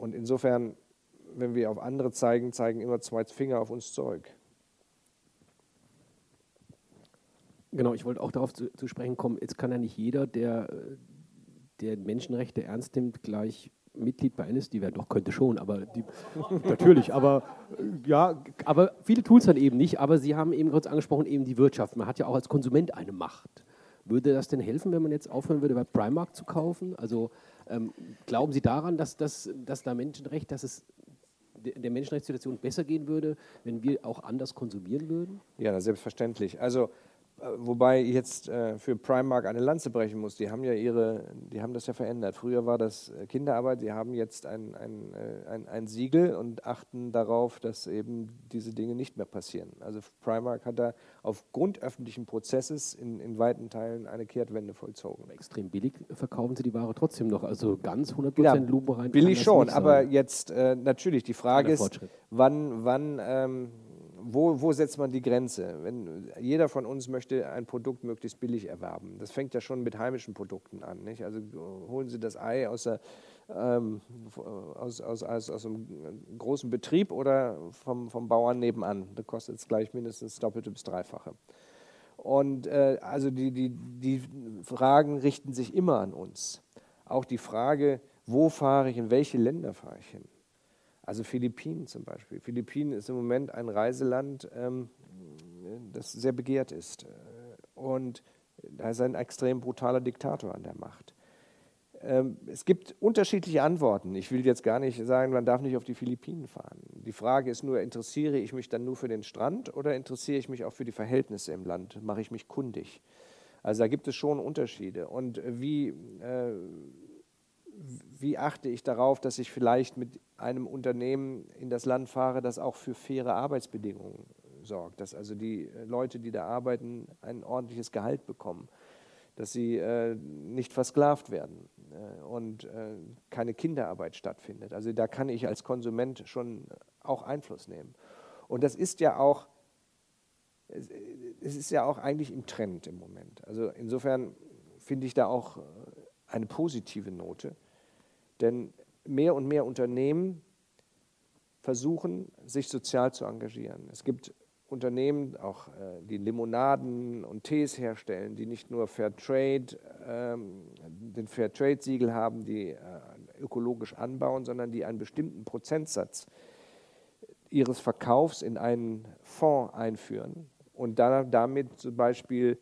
Und insofern, wenn wir auf andere zeigen, zeigen immer zwei Finger auf uns zurück.
Genau, ich wollte auch darauf zu, zu, sprechen kommen, jetzt kann ja nicht jeder, der, der Menschenrechte ernst nimmt, gleich Mitglied bei NSD werden. Doch, könnte schon, aber die, natürlich, aber ja, aber viele tun es dann eben nicht, aber Sie haben eben kurz angesprochen, eben die Wirtschaft. Man hat ja auch als Konsument eine Macht. Würde das denn helfen, wenn man jetzt aufhören würde, bei Primark zu kaufen? Also ähm, glauben Sie daran, dass, dass, dass da Menschenrecht, dass es der Menschenrechtssituation besser gehen würde, wenn wir auch anders konsumieren würden?
Ja, selbstverständlich. Also wobei ich jetzt äh, für Primark eine Lanze brechen muss. Die haben ja ihre, die haben das ja verändert. Früher war das äh, Kinderarbeit, die haben jetzt ein, ein, ein, ein Siegel und achten darauf, dass eben diese Dinge nicht mehr passieren. Also Primark hat da aufgrund öffentlichen Prozesses in, in weiten Teilen eine Kehrtwende vollzogen.
Extrem billig verkaufen sie die Ware trotzdem noch, also ganz 100% ja,
lupenrein. Billig schon, aber jetzt äh, natürlich die Frage ist, wann, wann ähm, wo, wo, setzt man die Grenze? Wenn, jeder von uns möchte ein Produkt möglichst billig erwerben. Das fängt ja schon mit heimischen Produkten an. Nicht? Also holen Sie das Ei aus, der, ähm, aus, aus, aus, aus, einem großen Betrieb oder vom, vom Bauern nebenan. Da kostet es gleich mindestens Doppelte bis Dreifache. Und äh, also die, die, die Fragen richten sich immer an uns. Auch die Frage, wo fahre ich, in welche Länder fahre ich hin? Also Philippinen zum Beispiel. Philippinen ist im Moment ein Reiseland, ähm, das sehr begehrt ist. Und da ist ein extrem brutaler Diktator an der Macht. Ähm, es gibt unterschiedliche Antworten. Ich will jetzt gar nicht sagen, man darf nicht auf die Philippinen fahren. Die Frage ist nur, interessiere ich mich dann nur für den Strand oder interessiere ich mich auch für die Verhältnisse im Land? Mache ich mich kundig? Also da gibt es schon Unterschiede. Und wie, äh, wie achte ich darauf, dass ich vielleicht mit einem Unternehmen in das Land fahre, das auch für faire Arbeitsbedingungen sorgt, dass also die Leute, die da arbeiten, ein ordentliches Gehalt bekommen, dass sie äh, nicht versklavt werden äh, und äh, keine Kinderarbeit stattfindet. Also da kann ich als Konsument schon auch Einfluss nehmen. Und das ist ja auch, es ist ja auch eigentlich im Trend im Moment. Also insofern finde ich da auch äh, eine positive Note, denn mehr und mehr Unternehmen versuchen, sich sozial zu engagieren. Es gibt Unternehmen, auch äh, die Limonaden und Tees herstellen, die nicht nur Fairtrade, ähm, den Fairtrade-Siegel haben, die äh, ökologisch anbauen, sondern die einen bestimmten Prozentsatz ihres Verkaufs in einen Fonds einführen und dann damit zum Beispiel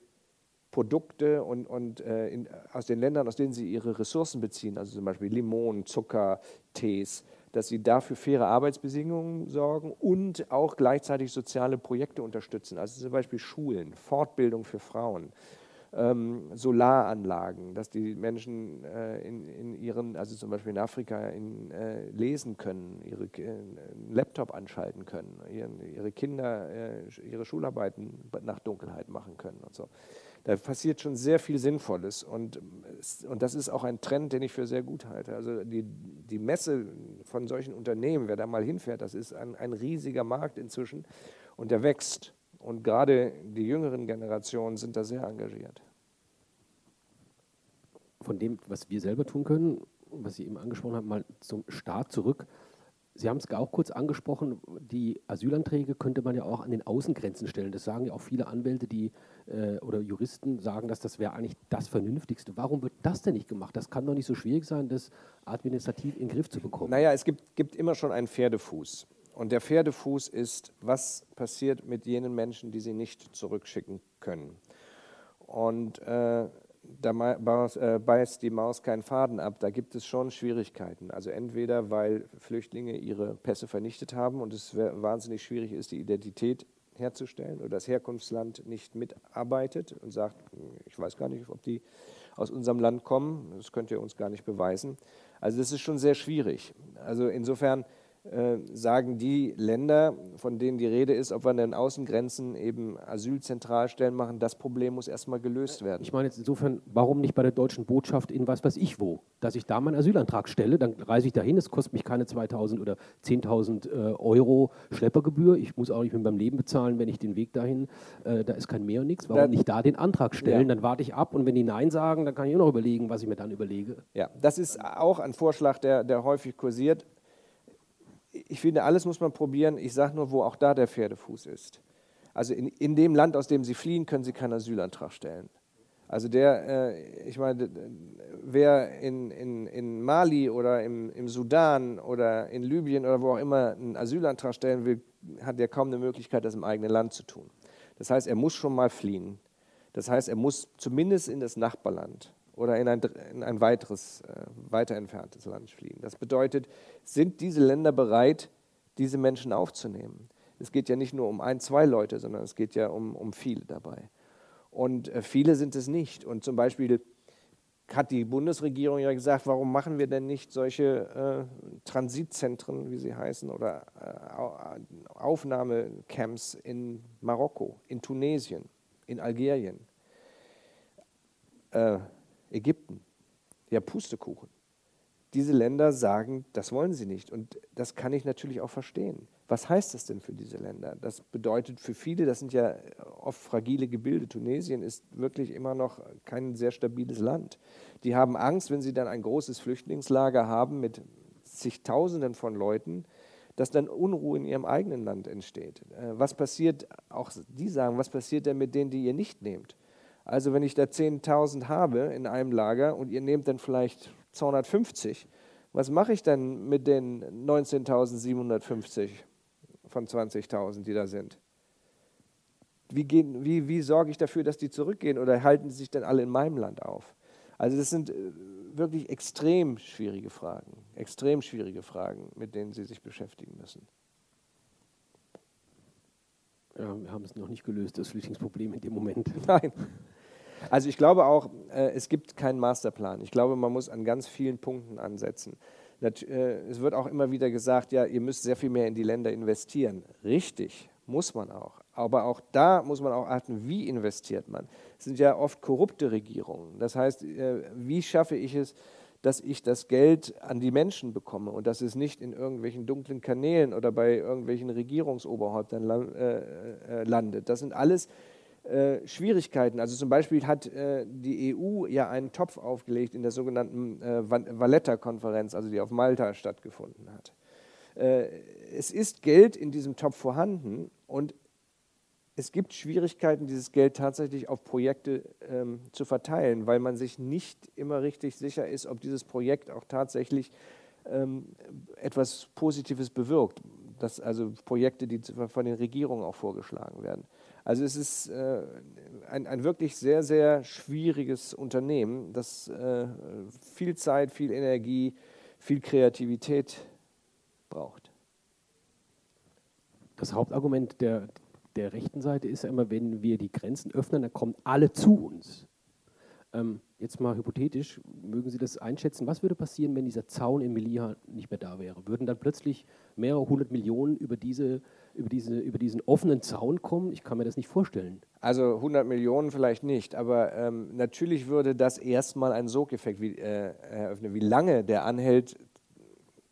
Produkte und, und äh, in, aus den Ländern, aus denen sie ihre Ressourcen beziehen, also zum Beispiel Limonen, Zucker, Tees, dass sie dafür faire Arbeitsbedingungen sorgen und auch gleichzeitig soziale Projekte unterstützen. Also zum Beispiel Schulen, Fortbildung für Frauen, ähm, Solaranlagen, dass die Menschen äh, in, in, ihren, also zum Beispiel in Afrika, in, äh, lesen können, ihre äh, Laptop anschalten können, ihren, ihre Kinder äh, ihre Schularbeiten nach Dunkelheit machen können und so. Da passiert schon sehr viel Sinnvolles und, und das ist auch ein Trend, den ich für sehr gut halte. Also die, die Messe von solchen Unternehmen, wer da mal hinfährt, das ist ein, ein riesiger Markt inzwischen und der wächst. Und gerade die jüngeren Generationen sind da sehr engagiert.
Von dem, was wir selber tun können, was Sie eben angesprochen haben, mal zum Start zurück. Sie haben es auch kurz angesprochen, die Asylanträge könnte man ja auch an den Außengrenzen stellen. Das sagen ja auch viele Anwälte die, äh, oder Juristen, sagen, dass das wäre eigentlich das Vernünftigste. Warum wird das denn nicht gemacht? Das kann doch nicht so schwierig sein, das administrativ in den Griff zu bekommen.
Naja, es gibt, gibt immer schon einen Pferdefuß. Und der Pferdefuß ist, was passiert mit jenen Menschen, die sie nicht zurückschicken können. Und äh, da äh, beißt die Maus keinen Faden ab. Da gibt es schon Schwierigkeiten. Also entweder, weil Flüchtlinge ihre Pässe vernichtet haben und es wahnsinnig schwierig ist, die Identität herzustellen oder das Herkunftsland nicht mitarbeitet und sagt, ich weiß gar nicht, ob die aus unserem Land kommen, das könnt ihr uns gar nicht beweisen. Also das ist schon sehr schwierig. Also insofern sagen die Länder, von denen die Rede ist, ob wir an den Außengrenzen eben Asylzentralstellen machen, das Problem muss erstmal gelöst werden.
Ich meine jetzt insofern, warum nicht bei der deutschen Botschaft in was weiß ich wo, dass ich da meinen Asylantrag stelle, dann reise ich dahin, es kostet mich keine 2000 oder 10.000 äh, Euro Schleppergebühr, ich muss auch nicht mit meinem Leben bezahlen, wenn ich den Weg dahin, äh, da ist kein Mehr und nichts, warum da, nicht da den Antrag stellen, ja. dann warte ich ab und wenn die Nein sagen, dann kann ich auch noch überlegen, was ich mir dann überlege.
Ja, das ist auch ein Vorschlag, der, der häufig kursiert ich finde, alles muss man probieren. Ich sage nur, wo auch da der Pferdefuß ist. Also in, in dem Land, aus dem Sie fliehen, können Sie keinen Asylantrag stellen. Also der, äh, ich meine, wer in, in, in Mali oder im, im Sudan oder in Libyen oder wo auch immer einen Asylantrag stellen will, hat ja kaum eine Möglichkeit, das im eigenen Land zu tun. Das heißt, er muss schon mal fliehen. Das heißt, er muss zumindest in das Nachbarland oder in ein, in ein weiteres, äh, weiter entferntes Land fliehen. Das bedeutet, sind diese Länder bereit, diese Menschen aufzunehmen? Es geht ja nicht nur um ein, zwei Leute, sondern es geht ja um, um viele dabei. Und äh, viele sind es nicht. Und zum Beispiel hat die Bundesregierung ja gesagt, warum machen wir denn nicht solche äh, Transitzentren, wie sie heißen, oder äh, Aufnahmecamps in Marokko, in Tunesien, in Algerien? Äh, Ägypten. Ja, Pustekuchen. Diese Länder sagen, das wollen sie nicht. Und das kann ich natürlich auch verstehen. Was heißt das denn für diese Länder? Das bedeutet für viele, das sind ja oft fragile Gebilde. Tunesien ist wirklich immer noch kein sehr stabiles Land. Die haben Angst, wenn sie dann ein großes Flüchtlingslager haben mit zigtausenden von Leuten, dass dann Unruhe in ihrem eigenen Land entsteht. Äh, was passiert, auch die sagen, was passiert denn mit denen, die ihr nicht nehmt? Also wenn ich da 10.000 habe in einem Lager und ihr nehmt dann vielleicht 250, was mache ich dann mit den 19.750 von 20.000, die da sind? Wie, gehen, wie, wie sorge ich dafür, dass die zurückgehen oder halten sie sich dann alle in meinem Land auf? Also das sind äh, wirklich extrem schwierige Fragen, extrem schwierige Fragen, mit denen Sie sich beschäftigen müssen.
Ja, wir haben es noch nicht gelöst, das Flüchtlingsproblem in dem Moment.
Nein. Also ich glaube auch, äh, es gibt keinen Masterplan. Ich glaube, man muss an ganz vielen Punkten ansetzen. Äh, es wird auch immer wieder gesagt, ja, ihr müsst sehr viel mehr in die Länder investieren. Richtig, muss man auch. Aber auch da muss man auch achten, wie investiert man. Es sind ja oft korrupte Regierungen. Das heißt, äh, wie schaffe ich es, dass ich das Geld an die Menschen bekomme und dass es nicht in irgendwelchen dunklen Kanälen oder bei irgendwelchen Regierungsoberhäuptern landet. Das sind alles äh, Schwierigkeiten. Also zum Beispiel hat äh, die EU ja einen Topf aufgelegt in der sogenannten äh, Valletta-Konferenz, also die auf Malta stattgefunden hat. Äh, es ist Geld in diesem Topf vorhanden und es gibt Schwierigkeiten, dieses Geld tatsächlich auf Projekte ähm, zu verteilen, weil man sich nicht immer richtig sicher ist, ob dieses Projekt auch tatsächlich ähm, etwas Positives bewirkt. Das, also Projekte, die von den Regierungen auch vorgeschlagen werden. Also es ist äh, ein, ein, wirklich sehr, sehr schwieriges Unternehmen, das äh, viel Zeit, viel Energie, viel Kreativität braucht.
Das Hauptargument der, der rechten Seite ist ja immer, wenn wir die Grenzen öffnen, dann kommen alle zu uns. Ähm, jetzt mal hypothetisch, mögen Sie das einschätzen, was würde passieren, wenn dieser Zaun in Melilla nicht mehr da wäre? Würden dann plötzlich mehrere hundert Millionen über diese über, diese, über diesen offenen Zaun kommen? Ich kann mir das nicht vorstellen.
Also 100 Millionen vielleicht nicht, aber ähm, natürlich würde das erstmal einen Sogeffekt wie, äh, eröffnen. Wie lange der anhält,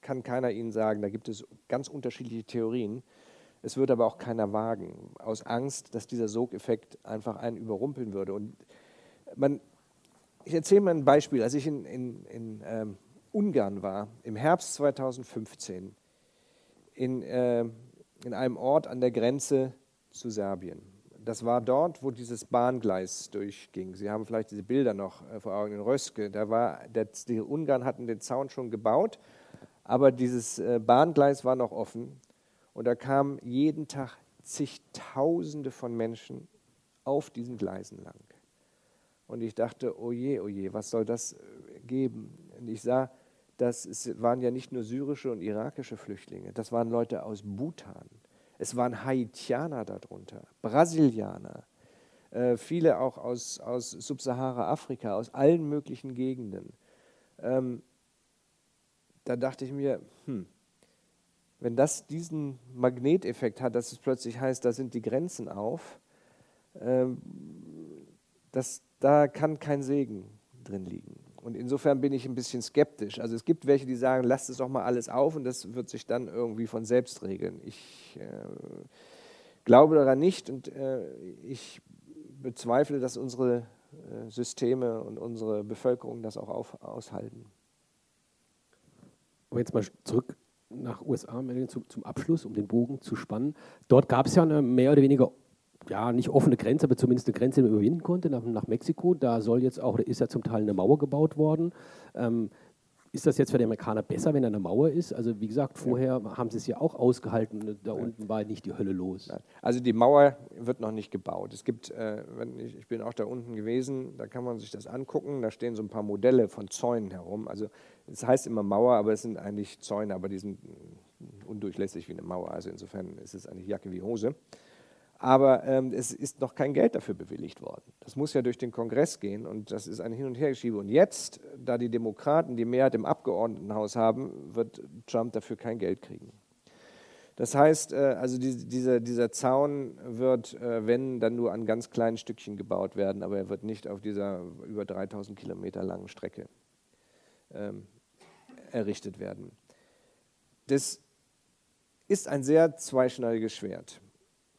kann keiner Ihnen sagen. Da gibt es ganz unterschiedliche Theorien. Es würde aber auch keiner wagen, aus Angst, dass dieser Sogeffekt einfach einen überrumpeln würde. Und man, ich erzähle mal ein Beispiel. Als ich in, in, in ähm, Ungarn war, im Herbst 2015, in, äh, in einem Ort an der Grenze zu Serbien. Das war dort, wo dieses Bahngleis durchging. Sie haben vielleicht diese Bilder noch äh, vor Augen in Röske. Da war, der, die Ungarn hatten den Zaun schon gebaut, aber dieses äh, Bahngleis war noch offen. Und da kamen jeden Tag zigtausende von Menschen auf diesen Gleisen lang. Und ich dachte, oje, oje, was soll das äh, geben? Und ich sah, das waren ja nicht nur syrische und irakische Flüchtlinge, das waren Leute aus Bhutan. Es waren Haitianer darunter, Brasilianer, äh, viele auch aus, aus Subsahara-Afrika, aus allen möglichen Gegenden. Ähm, da dachte ich mir, hm, wenn das diesen Magneteffekt hat, dass es plötzlich heißt, da sind die Grenzen auf, ähm, das, da kann kein Segen drin liegen. Und insofern bin ich ein bisschen skeptisch. Also es gibt welche, die sagen, lasst es doch mal alles auf und das wird sich dann irgendwie von selbst regeln. Ich äh, glaube daran nicht und äh, ich bezweifle, dass unsere äh, Systeme und unsere Bevölkerung das auch auf, aushalten.
Aber jetzt mal zurück nach USA, zum Abschluss, um den Bogen zu spannen. Dort gab es ja eine mehr oder weniger ja, nicht offene Grenze, aber zumindest eine Grenze, die man überwinden konnte, nach, nach Mexiko. Da soll jetzt auch, ist ja zum Teil eine Mauer gebaut worden. Ähm, ist das jetzt für die Amerikaner besser, wenn da eine Mauer ist? Also wie gesagt, vorher ja. haben sie es ja auch ausgehalten, da ja. unten war nicht die Hölle los.
Also die Mauer wird noch nicht gebaut. Es gibt, äh, ich, ich, bin auch da unten gewesen, da kann man sich das angucken, da stehen so ein paar Modelle von Zäunen herum. Also es heißt immer Mauer, aber es sind eigentlich Zäune, aber die sind undurchlässig wie eine Mauer. Also insofern ist es eigentlich Jacke wie Hose. Aber ähm, es ist noch kein Geld dafür bewilligt worden. Das muss ja durch den Kongress gehen und das ist ein Hin- und Hergeschiebe. Und jetzt, da die Demokraten die Mehrheit im Abgeordnetenhaus haben, wird Trump dafür kein Geld kriegen. Das heißt, äh, also die, dieser, dieser Zaun wird, äh, wenn, dann nur an ganz kleinen Stückchen gebaut werden, aber er wird nicht auf dieser über 3000 Kilometer langen Strecke ähm, errichtet werden. Das ist ein sehr zweischneidiges Schwert.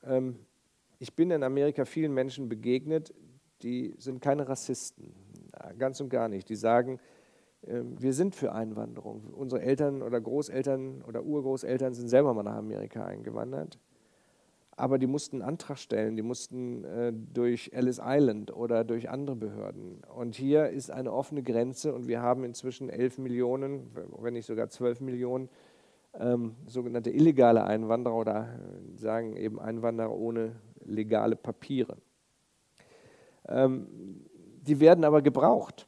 Ähm, ich bin in Amerika vielen Menschen begegnet, die sind keine Rassisten, ganz und gar nicht. Die sagen, ähm, wir sind für Einwanderung. Unsere Eltern oder Großeltern oder Urgroßeltern sind selber mal nach Amerika eingewandert. Aber die mussten einen Antrag stellen, die mussten äh, durch Ellis Island oder durch andere Behörden. Und hier ist eine offene Grenze und wir haben inzwischen 11 Millionen, wenn nicht sogar 12 Millionen ähm, sogenannte illegale Einwanderer oder äh, sagen eben Einwanderer ohne legale Papiere. Ähm, die werden aber gebraucht.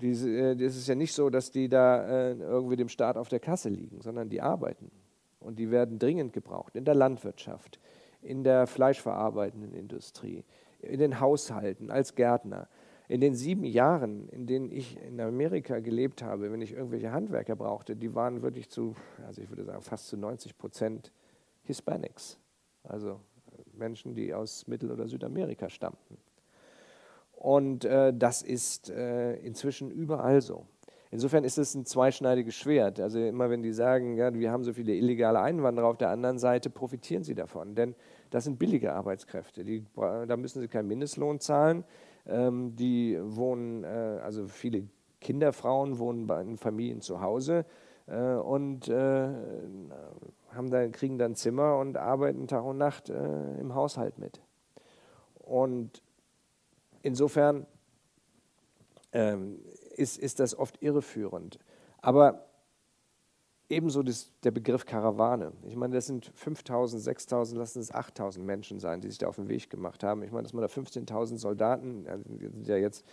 Es ist ja nicht so, dass die da äh, irgendwie dem Staat auf der Kasse liegen, sondern die arbeiten. Und die werden dringend gebraucht in der Landwirtschaft, in der fleischverarbeitenden Industrie, in den Haushalten, als Gärtner. In den sieben Jahren, in denen ich in Amerika gelebt habe, wenn ich irgendwelche Handwerker brauchte, die waren wirklich zu, also ich würde sagen, fast zu 90 Prozent Hispanics, also Menschen, die aus Mittel- oder Südamerika stammten. Und äh, das ist äh, inzwischen überall so. Insofern ist es ein zweischneidiges Schwert. Also immer wenn die sagen, ja, wir haben so viele illegale Einwanderer, auf der anderen Seite profitieren sie davon. Denn das sind billige Arbeitskräfte. Die, da müssen sie keinen Mindestlohn zahlen. Ähm, die wohnen, äh, also viele Kinderfrauen wohnen bei Familien zu Hause äh, und äh, haben dann, kriegen dann Zimmer und arbeiten Tag und Nacht äh, im Haushalt mit. Und insofern ähm, ist, ist das oft irreführend. Aber ebenso das, der Begriff Karawane. Ich meine, das sind 5.000, 6.000, lassen es 8.000 Menschen sein, die sich da auf den Weg gemacht haben. Ich meine, dass man da 15.000 Soldaten, sind ja jetzt,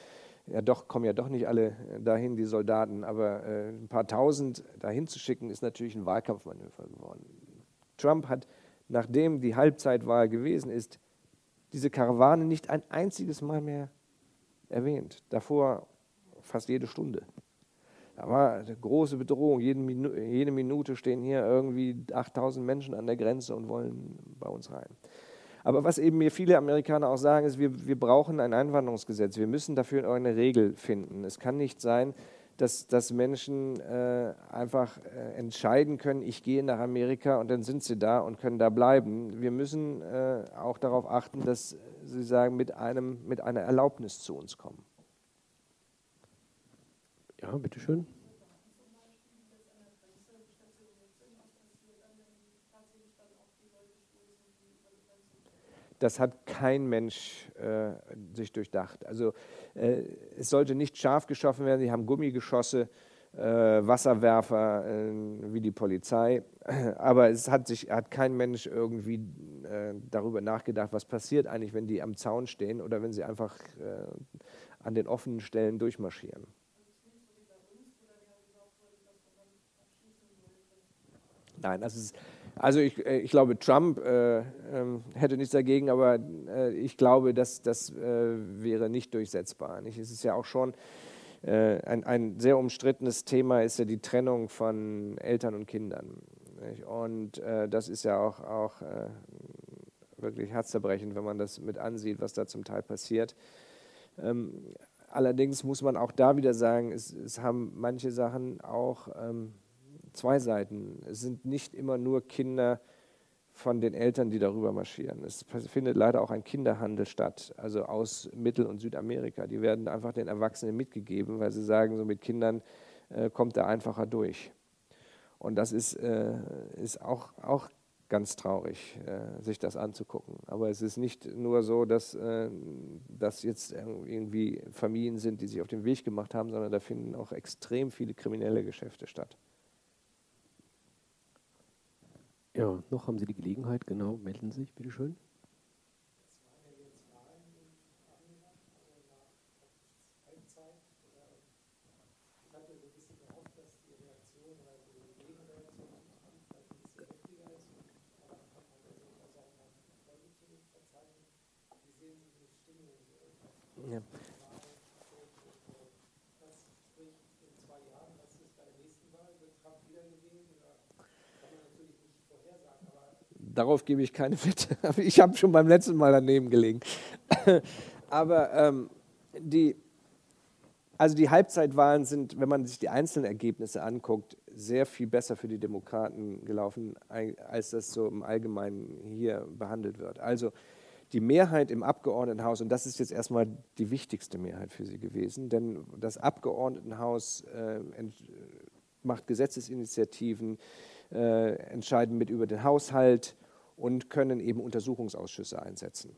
ja doch, kommen ja doch nicht alle dahin, die Soldaten, aber äh, ein paar Tausend dahin zu schicken, ist natürlich ein Wahlkampfmanöver geworden. Trump hat, nachdem die Halbzeitwahl gewesen ist, diese Karawane nicht ein einziges Mal mehr erwähnt. Davor fast jede Stunde. Da war eine große Bedrohung. Jede, Minu jede Minute stehen hier irgendwie 8000 Menschen an der Grenze und wollen bei uns rein. Aber was eben mir viele Amerikaner auch sagen, ist, wir, wir brauchen ein Einwanderungsgesetz. Wir müssen dafür eine Regel finden. Es kann nicht sein, dass, dass Menschen äh, einfach äh, entscheiden können, ich gehe nach Amerika und dann sind sie da und können da bleiben. Wir müssen äh, auch darauf achten, dass sie sagen, mit, einem, mit einer Erlaubnis zu uns kommen.
Ja, bitteschön.
Das hat kein Mensch äh, sich durchdacht. Also äh, es sollte nicht scharf geschossen werden. Sie haben Gummigeschosse, äh, Wasserwerfer äh, wie die Polizei. Aber es hat sich hat kein Mensch irgendwie äh, darüber nachgedacht, was passiert eigentlich, wenn die am Zaun stehen oder wenn sie einfach äh, an den offenen Stellen durchmarschieren. Nein, das ist also ich, äh, ich glaube, Trump äh, äh, hätte nichts dagegen, aber äh, ich glaube, dass das äh, wäre nicht durchsetzbar. Nicht? Es ist ja auch schon äh, ein, ein, sehr umstrittenes Thema, ist ja die Trennung von Eltern und Kindern. Nicht? Und das ist ja auch, auch wirklich herzzerbrechend, wenn man das mit ansieht, was da zum Teil passiert. Ähm, allerdings muss man auch da wieder sagen, es, es haben manche Sachen auch... Ähm, zwei Seiten. Es sind nicht immer nur Kinder von den Eltern, die darüber marschieren. Es findet leider auch ein Kinderhandel statt, also aus Mittel- und Südamerika. Die werden einfach den Erwachsenen mitgegeben, weil sie sagen, so mit Kindern äh, kommt er einfacher durch. Und das ist, äh, ist auch, auch ganz traurig, äh, sich das anzugucken. Aber es ist nicht nur so, dass äh, das jetzt irgendwie Familien sind, die sich auf den Weg gemacht haben, sondern da finden auch extrem viele kriminelle Geschäfte statt.
Ja, noch haben Sie die Gelegenheit, genau, melden Sie sich, bitteschön.
Darauf gebe ich keine Wette. Ich habe schon beim letzten Mal daneben gelegen. Aber ähm, die, also die Halbzeitwahlen sind, wenn man sich die einzelnen Ergebnisse anguckt, sehr viel besser für die Demokraten gelaufen, als das so im Allgemeinen hier behandelt wird. Also die Mehrheit im Abgeordnetenhaus, und das ist jetzt erstmal die wichtigste Mehrheit für sie gewesen, denn das Abgeordnetenhaus äh, macht Gesetzesinitiativen, äh, entscheiden mit über den Haushalt, und können eben Untersuchungsausschüsse einsetzen.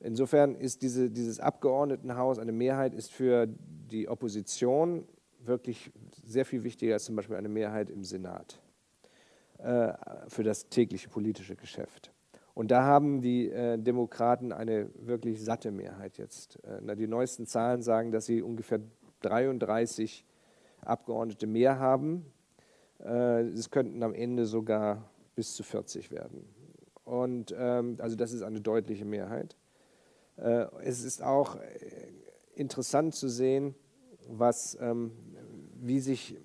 Insofern ist diese, dieses Abgeordnetenhaus, eine Mehrheit ist für die Opposition wirklich sehr viel wichtiger als zum Beispiel eine Mehrheit im Senat äh, für das tägliche politische Geschäft. Und da haben die äh, Demokraten eine wirklich satte Mehrheit jetzt. Äh, die neuesten Zahlen sagen, dass sie ungefähr 33 Abgeordnete mehr haben. Äh, es könnten am Ende sogar bis zu 40 werden. Und ähm, also das ist eine deutliche Mehrheit. Äh, es ist auch äh, interessant zu sehen, was, ähm, wie sich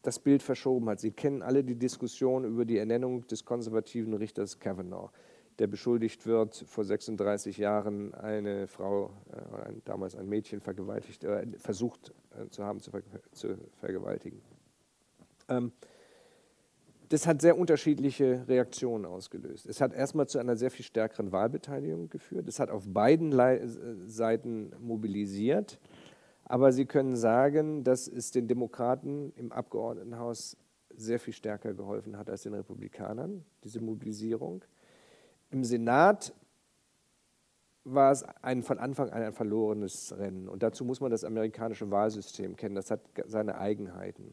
das Bild verschoben hat. Sie kennen alle die Diskussion über die Ernennung des konservativen Richters Kavanaugh, der beschuldigt wird, vor 36 Jahren eine Frau, äh, damals ein Mädchen vergewaltigt, äh, versucht äh, zu haben, zu, ver zu vergewaltigen. Ähm, das hat sehr unterschiedliche Reaktionen ausgelöst. Es hat erstmal zu einer sehr viel stärkeren Wahlbeteiligung geführt. Es hat auf beiden Seiten mobilisiert. Aber Sie können sagen, dass es den Demokraten im Abgeordnetenhaus sehr viel stärker geholfen hat als den Republikanern, diese Mobilisierung. Im Senat war es ein, von Anfang an ein verlorenes Rennen. Und dazu muss man das amerikanische Wahlsystem kennen. Das hat seine Eigenheiten.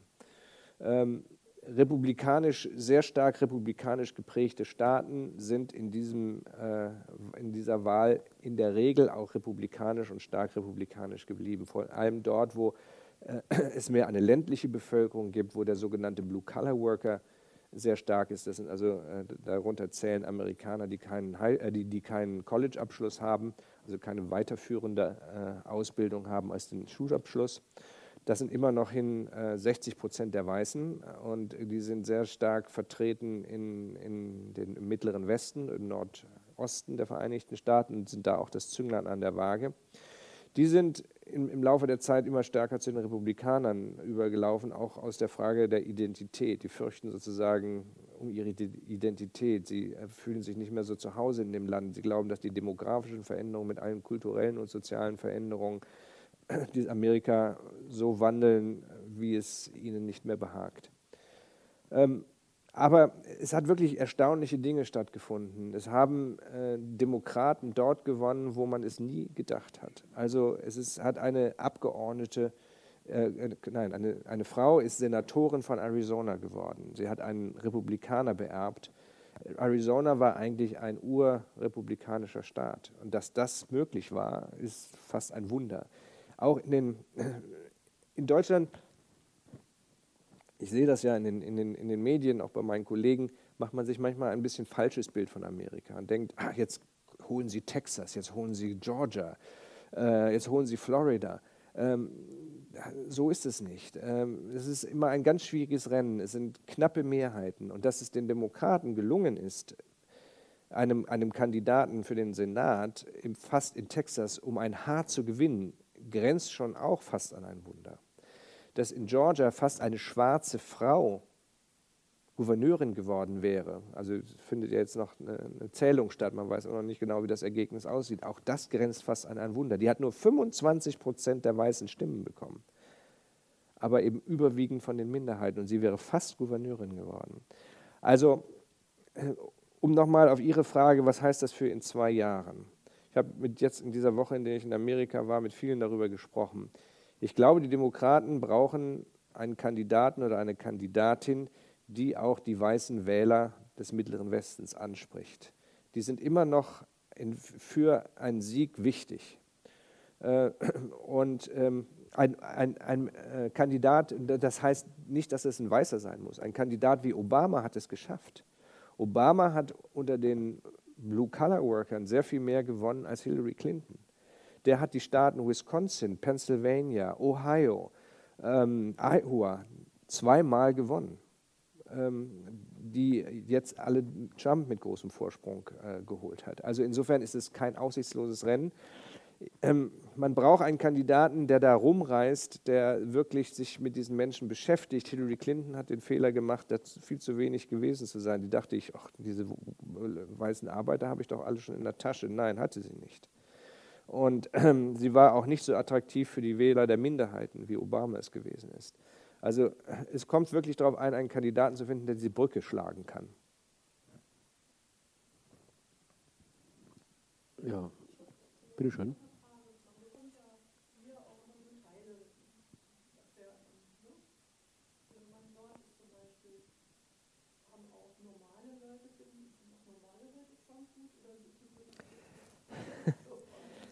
Ähm, republikanisch, sehr stark republikanisch geprägte Staaten sind in, diesem, äh, in dieser Wahl in der Regel auch republikanisch und stark republikanisch geblieben. Vor allem dort, wo äh, es mehr eine ländliche Bevölkerung gibt, wo der sogenannte Blue-Collar-Worker sehr stark ist. Das sind also, äh, darunter zählen Amerikaner, die keinen, äh, die, die keinen College-Abschluss haben, also keine weiterführende äh, Ausbildung haben als den Schulabschluss. Das sind immer noch hin äh, 60 Prozent der Weißen und die sind sehr stark vertreten in, in den im mittleren Westen, im Nordosten der Vereinigten Staaten und sind da auch das Zünglein an der Waage. Die sind im, im Laufe der Zeit immer stärker zu den Republikanern übergelaufen, auch aus der Frage der Identität. Die fürchten sozusagen um ihre Identität. Sie äh, fühlen sich nicht mehr so zu Hause in dem Land. Sie glauben, dass die demografischen Veränderungen mit allen kulturellen und sozialen Veränderungen dieses Amerika so wandeln, wie es ihnen nicht mehr behagt. Ähm, aber es hat wirklich erstaunliche Dinge stattgefunden. Es haben äh, Demokraten dort gewonnen, wo man es nie gedacht hat. Also es ist, hat eine Abgeordnete, äh, äh nein, eine, eine Frau ist Senatorin von Arizona geworden. Sie hat einen Republikaner beerbt. Arizona war eigentlich ein urrepublikanischer Staat. Und dass das möglich war, ist fast ein Wunder auch in, den, in Deutschland, ich sehe das ja in den, in, den, in den Medien, auch bei meinen Kollegen, macht man sich manchmal ein bisschen falsches Bild von Amerika und denkt, ach, jetzt holen sie Texas, jetzt holen sie Georgia, äh, jetzt holen sie Florida. Ähm, so ist es nicht. Ähm, es ist immer ein ganz schwieriges Rennen. Es sind knappe Mehrheiten. Und dass es den Demokraten gelungen ist, einem, einem Kandidaten für den Senat im, fast in Texas um ein Haar zu gewinnen, grenzt schon auch fast an ein Wunder. Dass in Georgia fast eine schwarze Frau Gouverneurin geworden wäre, also findet ja jetzt noch eine Zählung statt, man weiß auch noch nicht genau, wie das Ergebnis aussieht, auch das grenzt fast an ein Wunder. Die hat nur 25 Prozent der weißen Stimmen bekommen, aber eben überwiegend von den Minderheiten und sie wäre fast Gouverneurin geworden. Also, äh, um nochmal auf Ihre Frage, was heißt das für in zwei Jahren? Ich habe mit jetzt in dieser Woche, in der ich in Amerika war, mit vielen darüber gesprochen. Ich glaube, die Demokraten brauchen einen Kandidaten oder eine Kandidatin, die auch die weißen Wähler des Mittleren Westens anspricht. Die sind immer noch in, für einen Sieg wichtig. Äh, und ähm, ein, ein, ein äh, Kandidat, das heißt nicht, dass es ein Weißer sein muss. Ein Kandidat wie Obama hat es geschafft. Obama hat unter den Blue-Collar-Workern sehr viel mehr gewonnen als Hillary Clinton. Der hat die Staaten Wisconsin, Pennsylvania, Ohio, ähm, Iowa zweimal gewonnen, ähm, die jetzt alle Trump mit großem Vorsprung äh, geholt hat. Also insofern ist es kein aussichtsloses Rennen. Ähm, man braucht einen Kandidaten, der da rumreist, der wirklich sich mit diesen Menschen beschäftigt. Hillary Clinton hat den Fehler gemacht, das viel zu wenig gewesen zu sein. Die dachte ich, ach, diese weißen Arbeiter habe ich doch alle schon in der Tasche. Nein, hatte sie nicht. Und ähm, sie war auch nicht so attraktiv für die Wähler der Minderheiten, wie Obama es gewesen ist. Also es kommt wirklich darauf ein, einen Kandidaten zu finden, der diese Brücke schlagen kann.
Ja, bitteschön.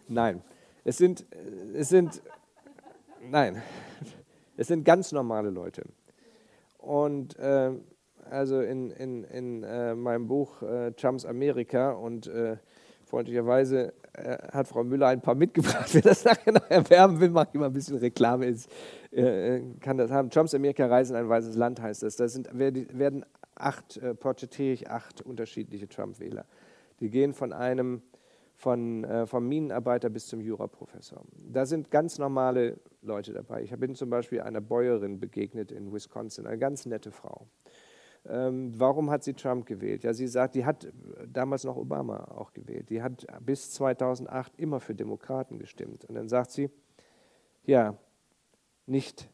Nein, es sind, es sind, nein, Es sind ganz normale Leute. Und äh, also in, in, in äh, meinem Buch äh, Trumps Amerika und äh, freundlicherweise äh, hat Frau Müller ein paar mitgebracht. Wer das nachher noch erwerben will, mache ich mal ein bisschen Reklame. Ist, äh, kann das haben. Trumps Amerika Reisen ein weißes Land heißt das. Da sind, werden acht, äh, porträtiere ich acht unterschiedliche Trump-Wähler. Die gehen von einem von, äh, vom Minenarbeiter bis zum Juraprofessor. Da sind ganz normale Leute dabei. Ich bin zum Beispiel einer Bäuerin begegnet in Wisconsin, eine ganz nette Frau. Ähm, warum hat sie Trump gewählt? Ja, sie sagt, die hat damals noch Obama auch gewählt. Die hat bis 2008 immer für Demokraten gestimmt. Und dann sagt sie, ja, nicht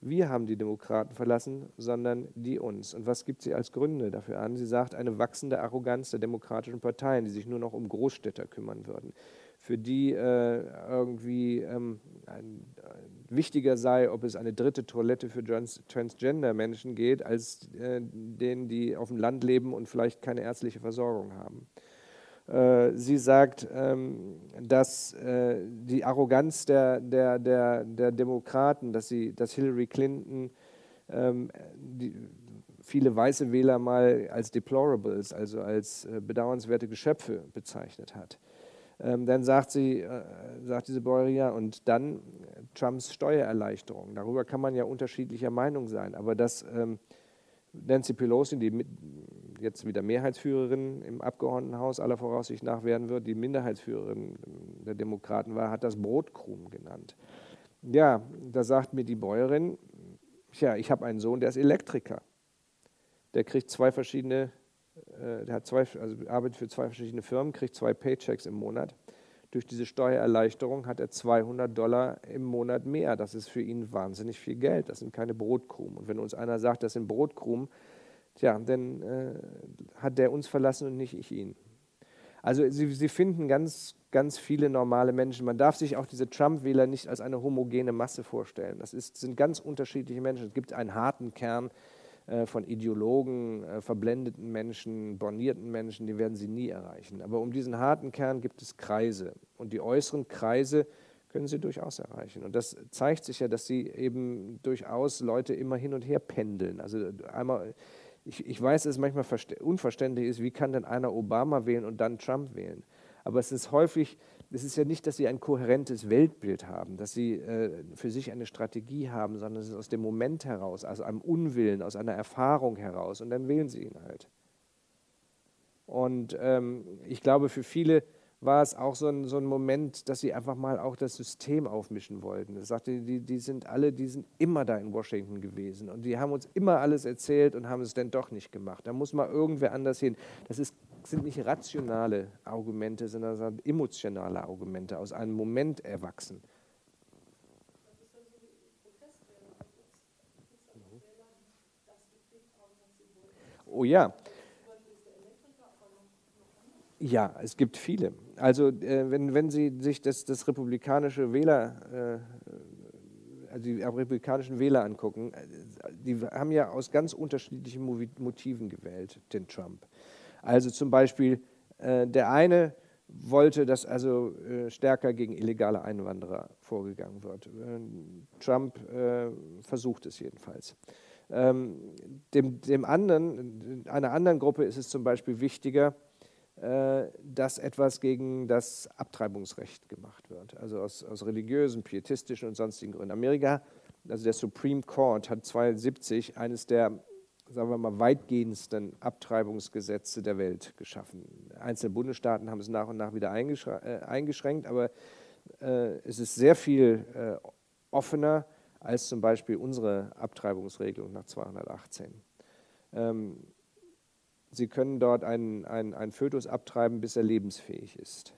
wir haben die Demokraten verlassen, sondern die uns. Und was gibt sie als Gründe dafür an? Sie sagt, eine wachsende Arroganz der demokratischen Parteien, die sich nur noch um Großstädter kümmern würden, für die äh, irgendwie ähm, ein, ein, wichtiger sei, ob es eine dritte Toilette für Trans Transgender-Menschen geht, als äh, denen, die auf dem Land leben und vielleicht keine ärztliche Versorgung haben. Äh, sie sagt, ähm, dass äh, die Arroganz der, der, der, der Demokraten, dass, sie, dass Hillary Clinton ähm, die, viele weiße Wähler mal als Deplorables, also als äh, bedauernswerte Geschöpfe bezeichnet hat. Ähm, dann sagt sie, sagt diese Bäuerin, und dann Trumps Steuererleichterung. Darüber kann man ja unterschiedlicher Meinung sein, aber dass Nancy Pelosi, die jetzt wieder Mehrheitsführerin im Abgeordnetenhaus aller Voraussicht nach werden wird, die Minderheitsführerin der Demokraten war, hat das Brotkrumen genannt. Ja, da sagt mir die Bäuerin, tja, ich habe einen Sohn, der ist Elektriker. Der kriegt zwei verschiedene, äh, der hat zwei, also arbeitet für zwei verschiedene Firmen, kriegt zwei Paychecks im Monat. Durch diese Steuererleichterung hat er 200 Dollar im Monat mehr. Das ist für ihn wahnsinnig viel Geld. Das sind keine Brotkrumen. Und wenn uns einer sagt, das sind Brotkrumen, Tja, dann äh, hat der uns verlassen und nicht ich ihn. Also sie, sie finden ganz, ganz viele normale Menschen. Man darf sich auch diese Trump-Wähler nicht als eine homogene Masse vorstellen. Das ist, sind ganz unterschiedliche Menschen. Es gibt einen harten Kern äh, von Ideologen, äh, verblendeten Menschen, bornierten Menschen, die werden sie nie erreichen. Aber um diesen harten Kern gibt es Kreise. Und die äußeren Kreise können sie durchaus erreichen. Und das zeigt sich ja, dass sie eben durchaus Leute immer hin und her pendeln. Also einmal ich, ich weiß, dass es manchmal unverständlich ist, wie kann denn einer Obama wählen und dann Trump wählen? Aber es ist häufig, es ist ja nicht, dass sie ein kohärentes Weltbild haben, dass sie äh, für sich eine Strategie haben, sondern es ist aus dem Moment heraus, aus einem Unwillen, aus einer Erfahrung heraus und dann wählen sie ihn halt. Und ähm, ich glaube, für viele war es auch so ein, so ein Moment, dass sie einfach mal auch das System aufmischen wollten. Ich sagte, die, die sind alle, die sind immer da in Washington gewesen und die haben uns immer alles erzählt und haben es dann doch nicht gemacht. Da muss mal irgendwer anders hin. Das ist, sind nicht rationale Argumente, sondern emotionale Argumente, aus einem Moment erwachsen. Oh ja. Ja, es gibt viele. Also äh, wenn, wenn Sie sich das, das republikanische Wähler, äh, also die republikanischen Wähler angucken, äh, die haben ja aus ganz unterschiedlichen Motiven gewählt, den Trump. Also zum Beispiel äh, der eine wollte, dass also äh, stärker gegen illegale Einwanderer vorgegangen wird. Äh, Trump versucht es jedenfalls. Ähm, dem, dem anderen, einer anderen Gruppe ist es zum Beispiel wichtiger, dass etwas gegen das Abtreibungsrecht gemacht wird, also aus, aus religiösen, pietistischen und sonstigen Gründen. Amerika, also der Supreme Court, hat 1972 eines der, sagen wir mal, weitgehendsten Abtreibungsgesetze der Welt geschaffen. Einzelne Bundesstaaten haben es nach und nach wieder äh, eingeschränkt, aber äh, es ist sehr viel äh, offener als zum Beispiel unsere Abtreibungsregelung nach 218. Sie können dort einen, einen, einen Fötus abtreiben, bis er lebensfähig ist.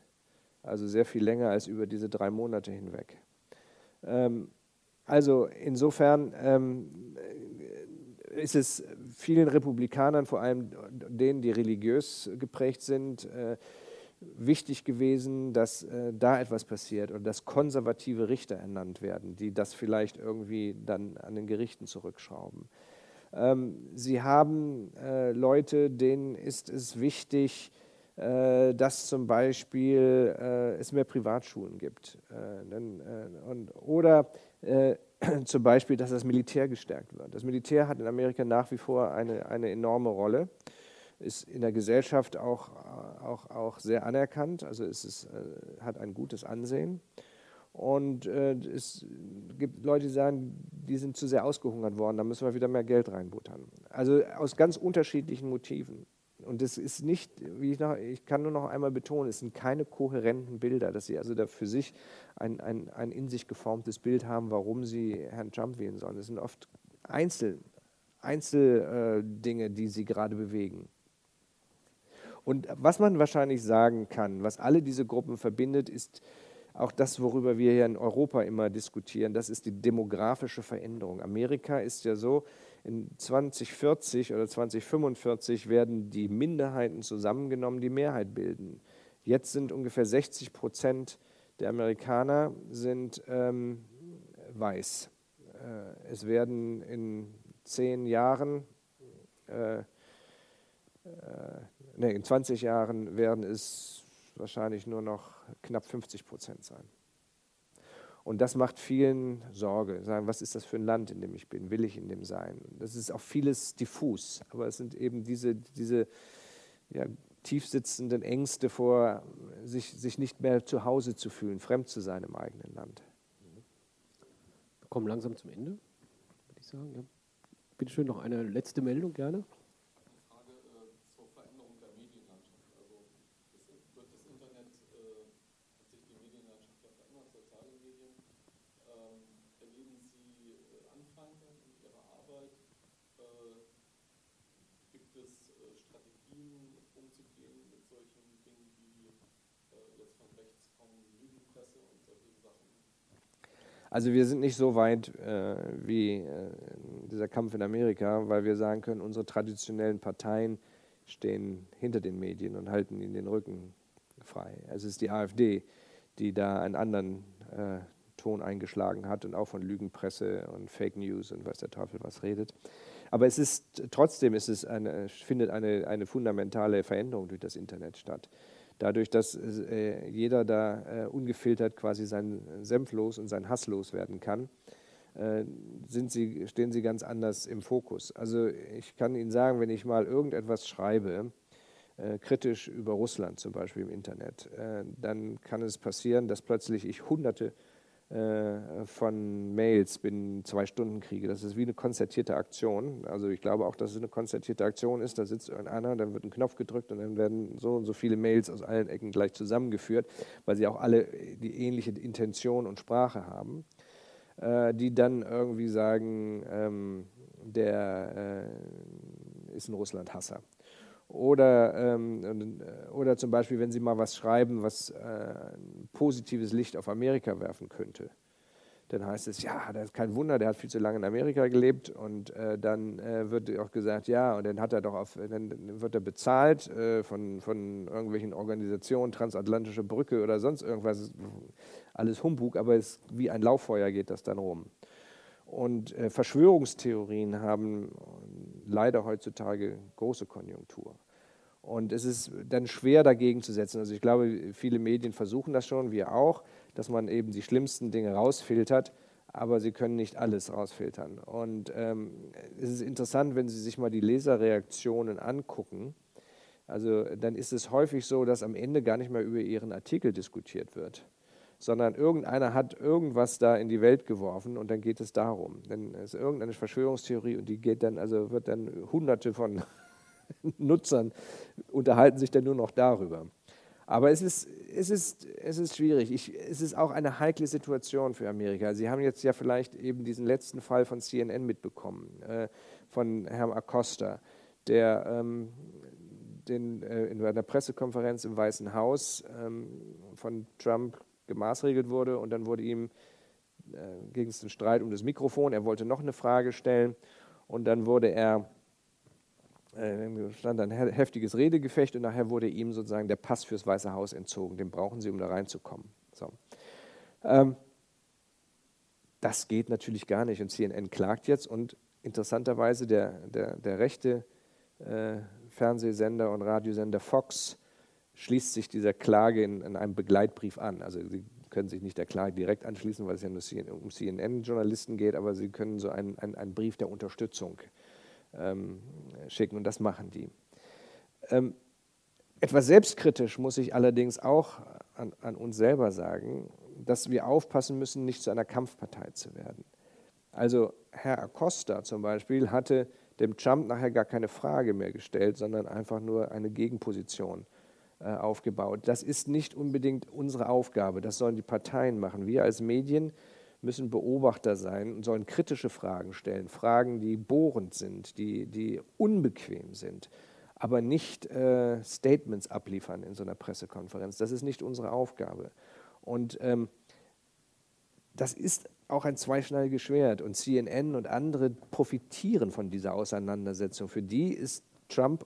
Also sehr viel länger als über diese drei Monate hinweg. Ähm, also insofern ähm, ist es vielen Republikanern, vor allem denen, die religiös geprägt sind, äh, wichtig gewesen, dass äh, da etwas passiert und dass konservative Richter ernannt werden, die das vielleicht irgendwie dann an den Gerichten zurückschrauben. Ähm, sie haben äh, Leute, denen ist es wichtig, äh, dass zum Beispiel äh, es mehr Privatschulen gibt. oder zum Beispiel, dass das Militär gestärkt wird. Das Militär hat in Amerika nach wie vor eine, eine enorme Rolle, ist in der Gesellschaft auch, auch, auch sehr anerkannt, also es ist, hat ein gutes Ansehen. Und äh, es gibt Leute, die sagen, die sind zu sehr ausgehungert worden, da müssen wir wieder mehr Geld reinbuttern. Also aus ganz unterschiedlichen Motiven. Und es ist nicht, wie ich, noch, ich kann nur noch einmal betonen, es sind keine kohärenten Bilder, dass sie also da für sich ein, ein, ein in sich geformtes Bild haben, warum sie Herrn Trump wählen sollen. Es sind oft Einzel, Einzeldinge, äh, die sie gerade bewegen. Und was man wahrscheinlich sagen kann, was alle diese Gruppen verbindet, ist auch das, worüber wir hier in Europa immer diskutieren, das ist die demografische Veränderung. Amerika ist ja so, in 2040 oder 2045 werden die Minderheiten zusammengenommen, die Mehrheit bilden. Jetzt sind ungefähr 60 Prozent der Amerikaner sind ähm, weiß. Äh, es werden in zehn Jahren, äh, äh, nee, in 20 Jahren werden es wahrscheinlich nur noch knapp 50 Prozent sein. Und das macht vielen Sorge. Sagen, was ist das für ein Land, in dem ich bin? Will ich in dem sein? Das ist auch vieles diffus, aber es sind eben diese, diese ja, tiefsitzenden Ängste vor, sich, sich nicht mehr zu Hause zu fühlen, fremd zu sein im eigenen Land.
Wir kommen langsam zum Ende, würde ich sagen. Ja. Bitte schön, noch eine letzte Meldung gerne.
Also wir sind nicht so weit äh, wie äh, dieser Kampf in Amerika, weil wir sagen können, unsere traditionellen Parteien stehen hinter den Medien und halten ihnen den Rücken frei. Es ist die AfD, die da einen anderen äh, Ton eingeschlagen hat und auch von Lügenpresse und Fake News und weiß der Teufel was redet. Aber es ist trotzdem ist es eine, findet eine, eine fundamentale Veränderung durch das Internet statt dadurch, dass äh, jeder da äh, ungefiltert quasi seinen Senf los und seinen Hass loswerden kann, äh, sind sie, stehen sie ganz anders im Fokus. Also ich kann Ihnen sagen, wenn ich mal irgendetwas schreibe, äh, kritisch über Russland zum Beispiel im Internet, äh, dann kann es passieren, dass plötzlich ich hunderte von Mails binnen zwei Stunden kriege. Das ist wie eine konzertierte Aktion. Also ich glaube auch, dass es eine konzertierte Aktion ist. Da sitzt irgendeiner, dann wird ein Knopf gedrückt und dann werden so und so viele Mails aus allen Ecken gleich zusammengeführt, weil sie auch alle die ähnliche Intention und Sprache haben, äh, die dann irgendwie sagen, ähm, der äh, ist ein Russland-Hasser. Oder, ähm, äh, oder zum Beispiel, wenn Sie mal was schreiben, was äh, ein positives Licht auf Amerika werfen könnte, dann heißt es, ja, das ist kein Wunder, der hat viel zu lange in Amerika gelebt und äh, dann äh, wird auch gesagt, ja, und dann hat er doch auf, dann wird er bezahlt äh, von, von irgendwelchen Organisationen, transatlantische Brücke oder sonst irgendwas, alles Humbug, aber es, wie ein Lauffeuer geht das dann rum. Und äh, Verschwörungstheorien haben leider heutzutage große Konjunktur. Und es ist dann schwer dagegen zu setzen. Also ich glaube, viele Medien versuchen das schon, wir auch, dass man eben die schlimmsten Dinge rausfiltert, aber sie können nicht alles rausfiltern. Und ähm, es ist interessant, wenn Sie sich mal die Leserreaktionen angucken. Also dann ist es häufig so, dass am Ende gar nicht mehr über Ihren Artikel diskutiert wird, sondern irgendeiner hat irgendwas da in die Welt geworfen und dann geht es darum. Dann ist irgendeine Verschwörungstheorie und die geht dann, also wird dann hunderte von Nutzern unterhalten sich dann nur noch darüber. Aber es ist, es ist, es ist schwierig. Ich, es ist auch eine heikle Situation für Amerika. Sie haben jetzt ja vielleicht eben diesen letzten Fall von CNN mitbekommen, äh, von Herrn Acosta, der ähm, den, äh, in einer Pressekonferenz im Weißen Haus ähm, von Trump gemaßregelt wurde und dann wurde ihm, äh, ging es einen Streit um das Mikrofon, er wollte noch eine Frage stellen und dann wurde er, äh, stand ein heftiges Redegefecht und nachher wurde ihm sozusagen der Pass fürs Weiße Haus entzogen, den brauchen sie, um da reinzukommen. So. Ähm, das geht natürlich gar nicht und CNN klagt jetzt und interessanterweise der, der, der rechte äh, Fernsehsender und Radiosender Fox schließt sich dieser Klage in, in einem Begleitbrief an. Also sie können sich nicht der Klage direkt anschließen, weil es ja nur um CNN-Journalisten geht, aber sie können so einen, einen, einen Brief der Unterstützung ähm, schicken und das machen die. Ähm, etwas selbstkritisch muss ich allerdings auch an, an, uns selber sagen, dass wir aufpassen müssen, nicht zu einer Kampfpartei zu werden. Also Herr Acosta zum Beispiel hatte dem Trump nachher gar keine Frage mehr gestellt, sondern einfach nur eine Gegenposition aufgebaut. Das ist nicht unbedingt unsere Aufgabe, das sollen die Parteien machen. Wir als Medien müssen Beobachter sein und sollen kritische Fragen stellen, Fragen, die bohrend sind, die, die unbequem sind, aber nicht äh, Statements abliefern in so einer Pressekonferenz. Das ist nicht unsere Aufgabe. Und ähm, das ist auch ein zweischneidiges Schwert und CNN und andere profitieren von dieser Auseinandersetzung. Für die ist Trump,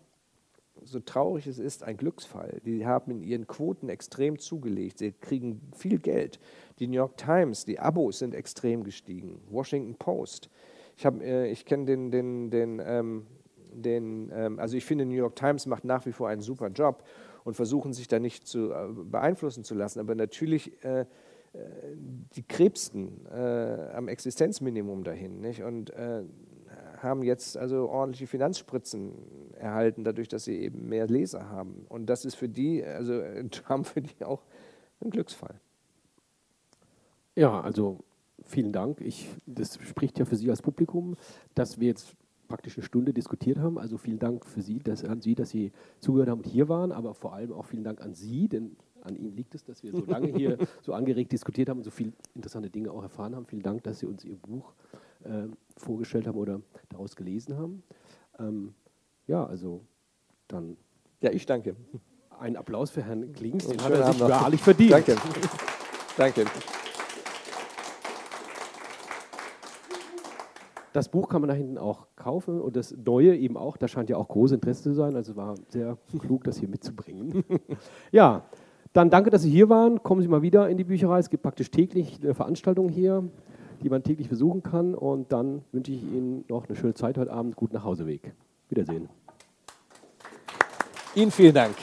so traurig es ist, ein Glücksfall. Die haben in ihren Quoten extrem zugelegt. Sie kriegen viel Geld. Die New York Times, die Abos sind extrem gestiegen. Washington Post. Ich, äh, ich kenne den, den, den, ähm, den ähm, also ich finde, New York Times macht nach wie vor einen super Job und versuchen sich da nicht zu äh, beeinflussen zu lassen. Aber natürlich äh, die krebsten äh, am Existenzminimum dahin nicht? und äh, haben jetzt also ordentliche Finanzspritzen erhalten, dadurch, dass sie eben mehr Leser haben. Und das ist für die, also Trump für die auch ein Glücksfall.
Ja, also vielen Dank. Ich, das spricht ja für Sie als Publikum, dass wir jetzt praktisch eine Stunde diskutiert haben. Also vielen Dank für Sie, dass, an Sie, dass Sie zugehört haben und hier waren, aber vor allem auch vielen Dank an Sie, denn an Ihnen liegt es, dass wir so lange hier so angeregt diskutiert haben und so viele interessante Dinge auch erfahren haben. Vielen Dank, dass Sie uns Ihr Buch äh, vorgestellt haben oder daraus gelesen haben. Ähm, ja, also dann.
Ja, ich danke.
Ein Applaus für Herrn Klings, den hat er sich wahrlich verdient.
Danke. danke.
Das Buch kann man da hinten auch kaufen und das Neue eben auch. Da scheint ja auch großes Interesse zu sein. Also war sehr klug, das hier mitzubringen. ja, dann danke, dass Sie hier waren. Kommen Sie mal wieder in die Bücherei. Es gibt praktisch täglich eine Veranstaltung hier, die man täglich besuchen kann. Und dann wünsche ich Ihnen noch eine schöne Zeit heute Abend. Guten Nachhauseweg. Wiedersehen.
Ihnen vielen Dank.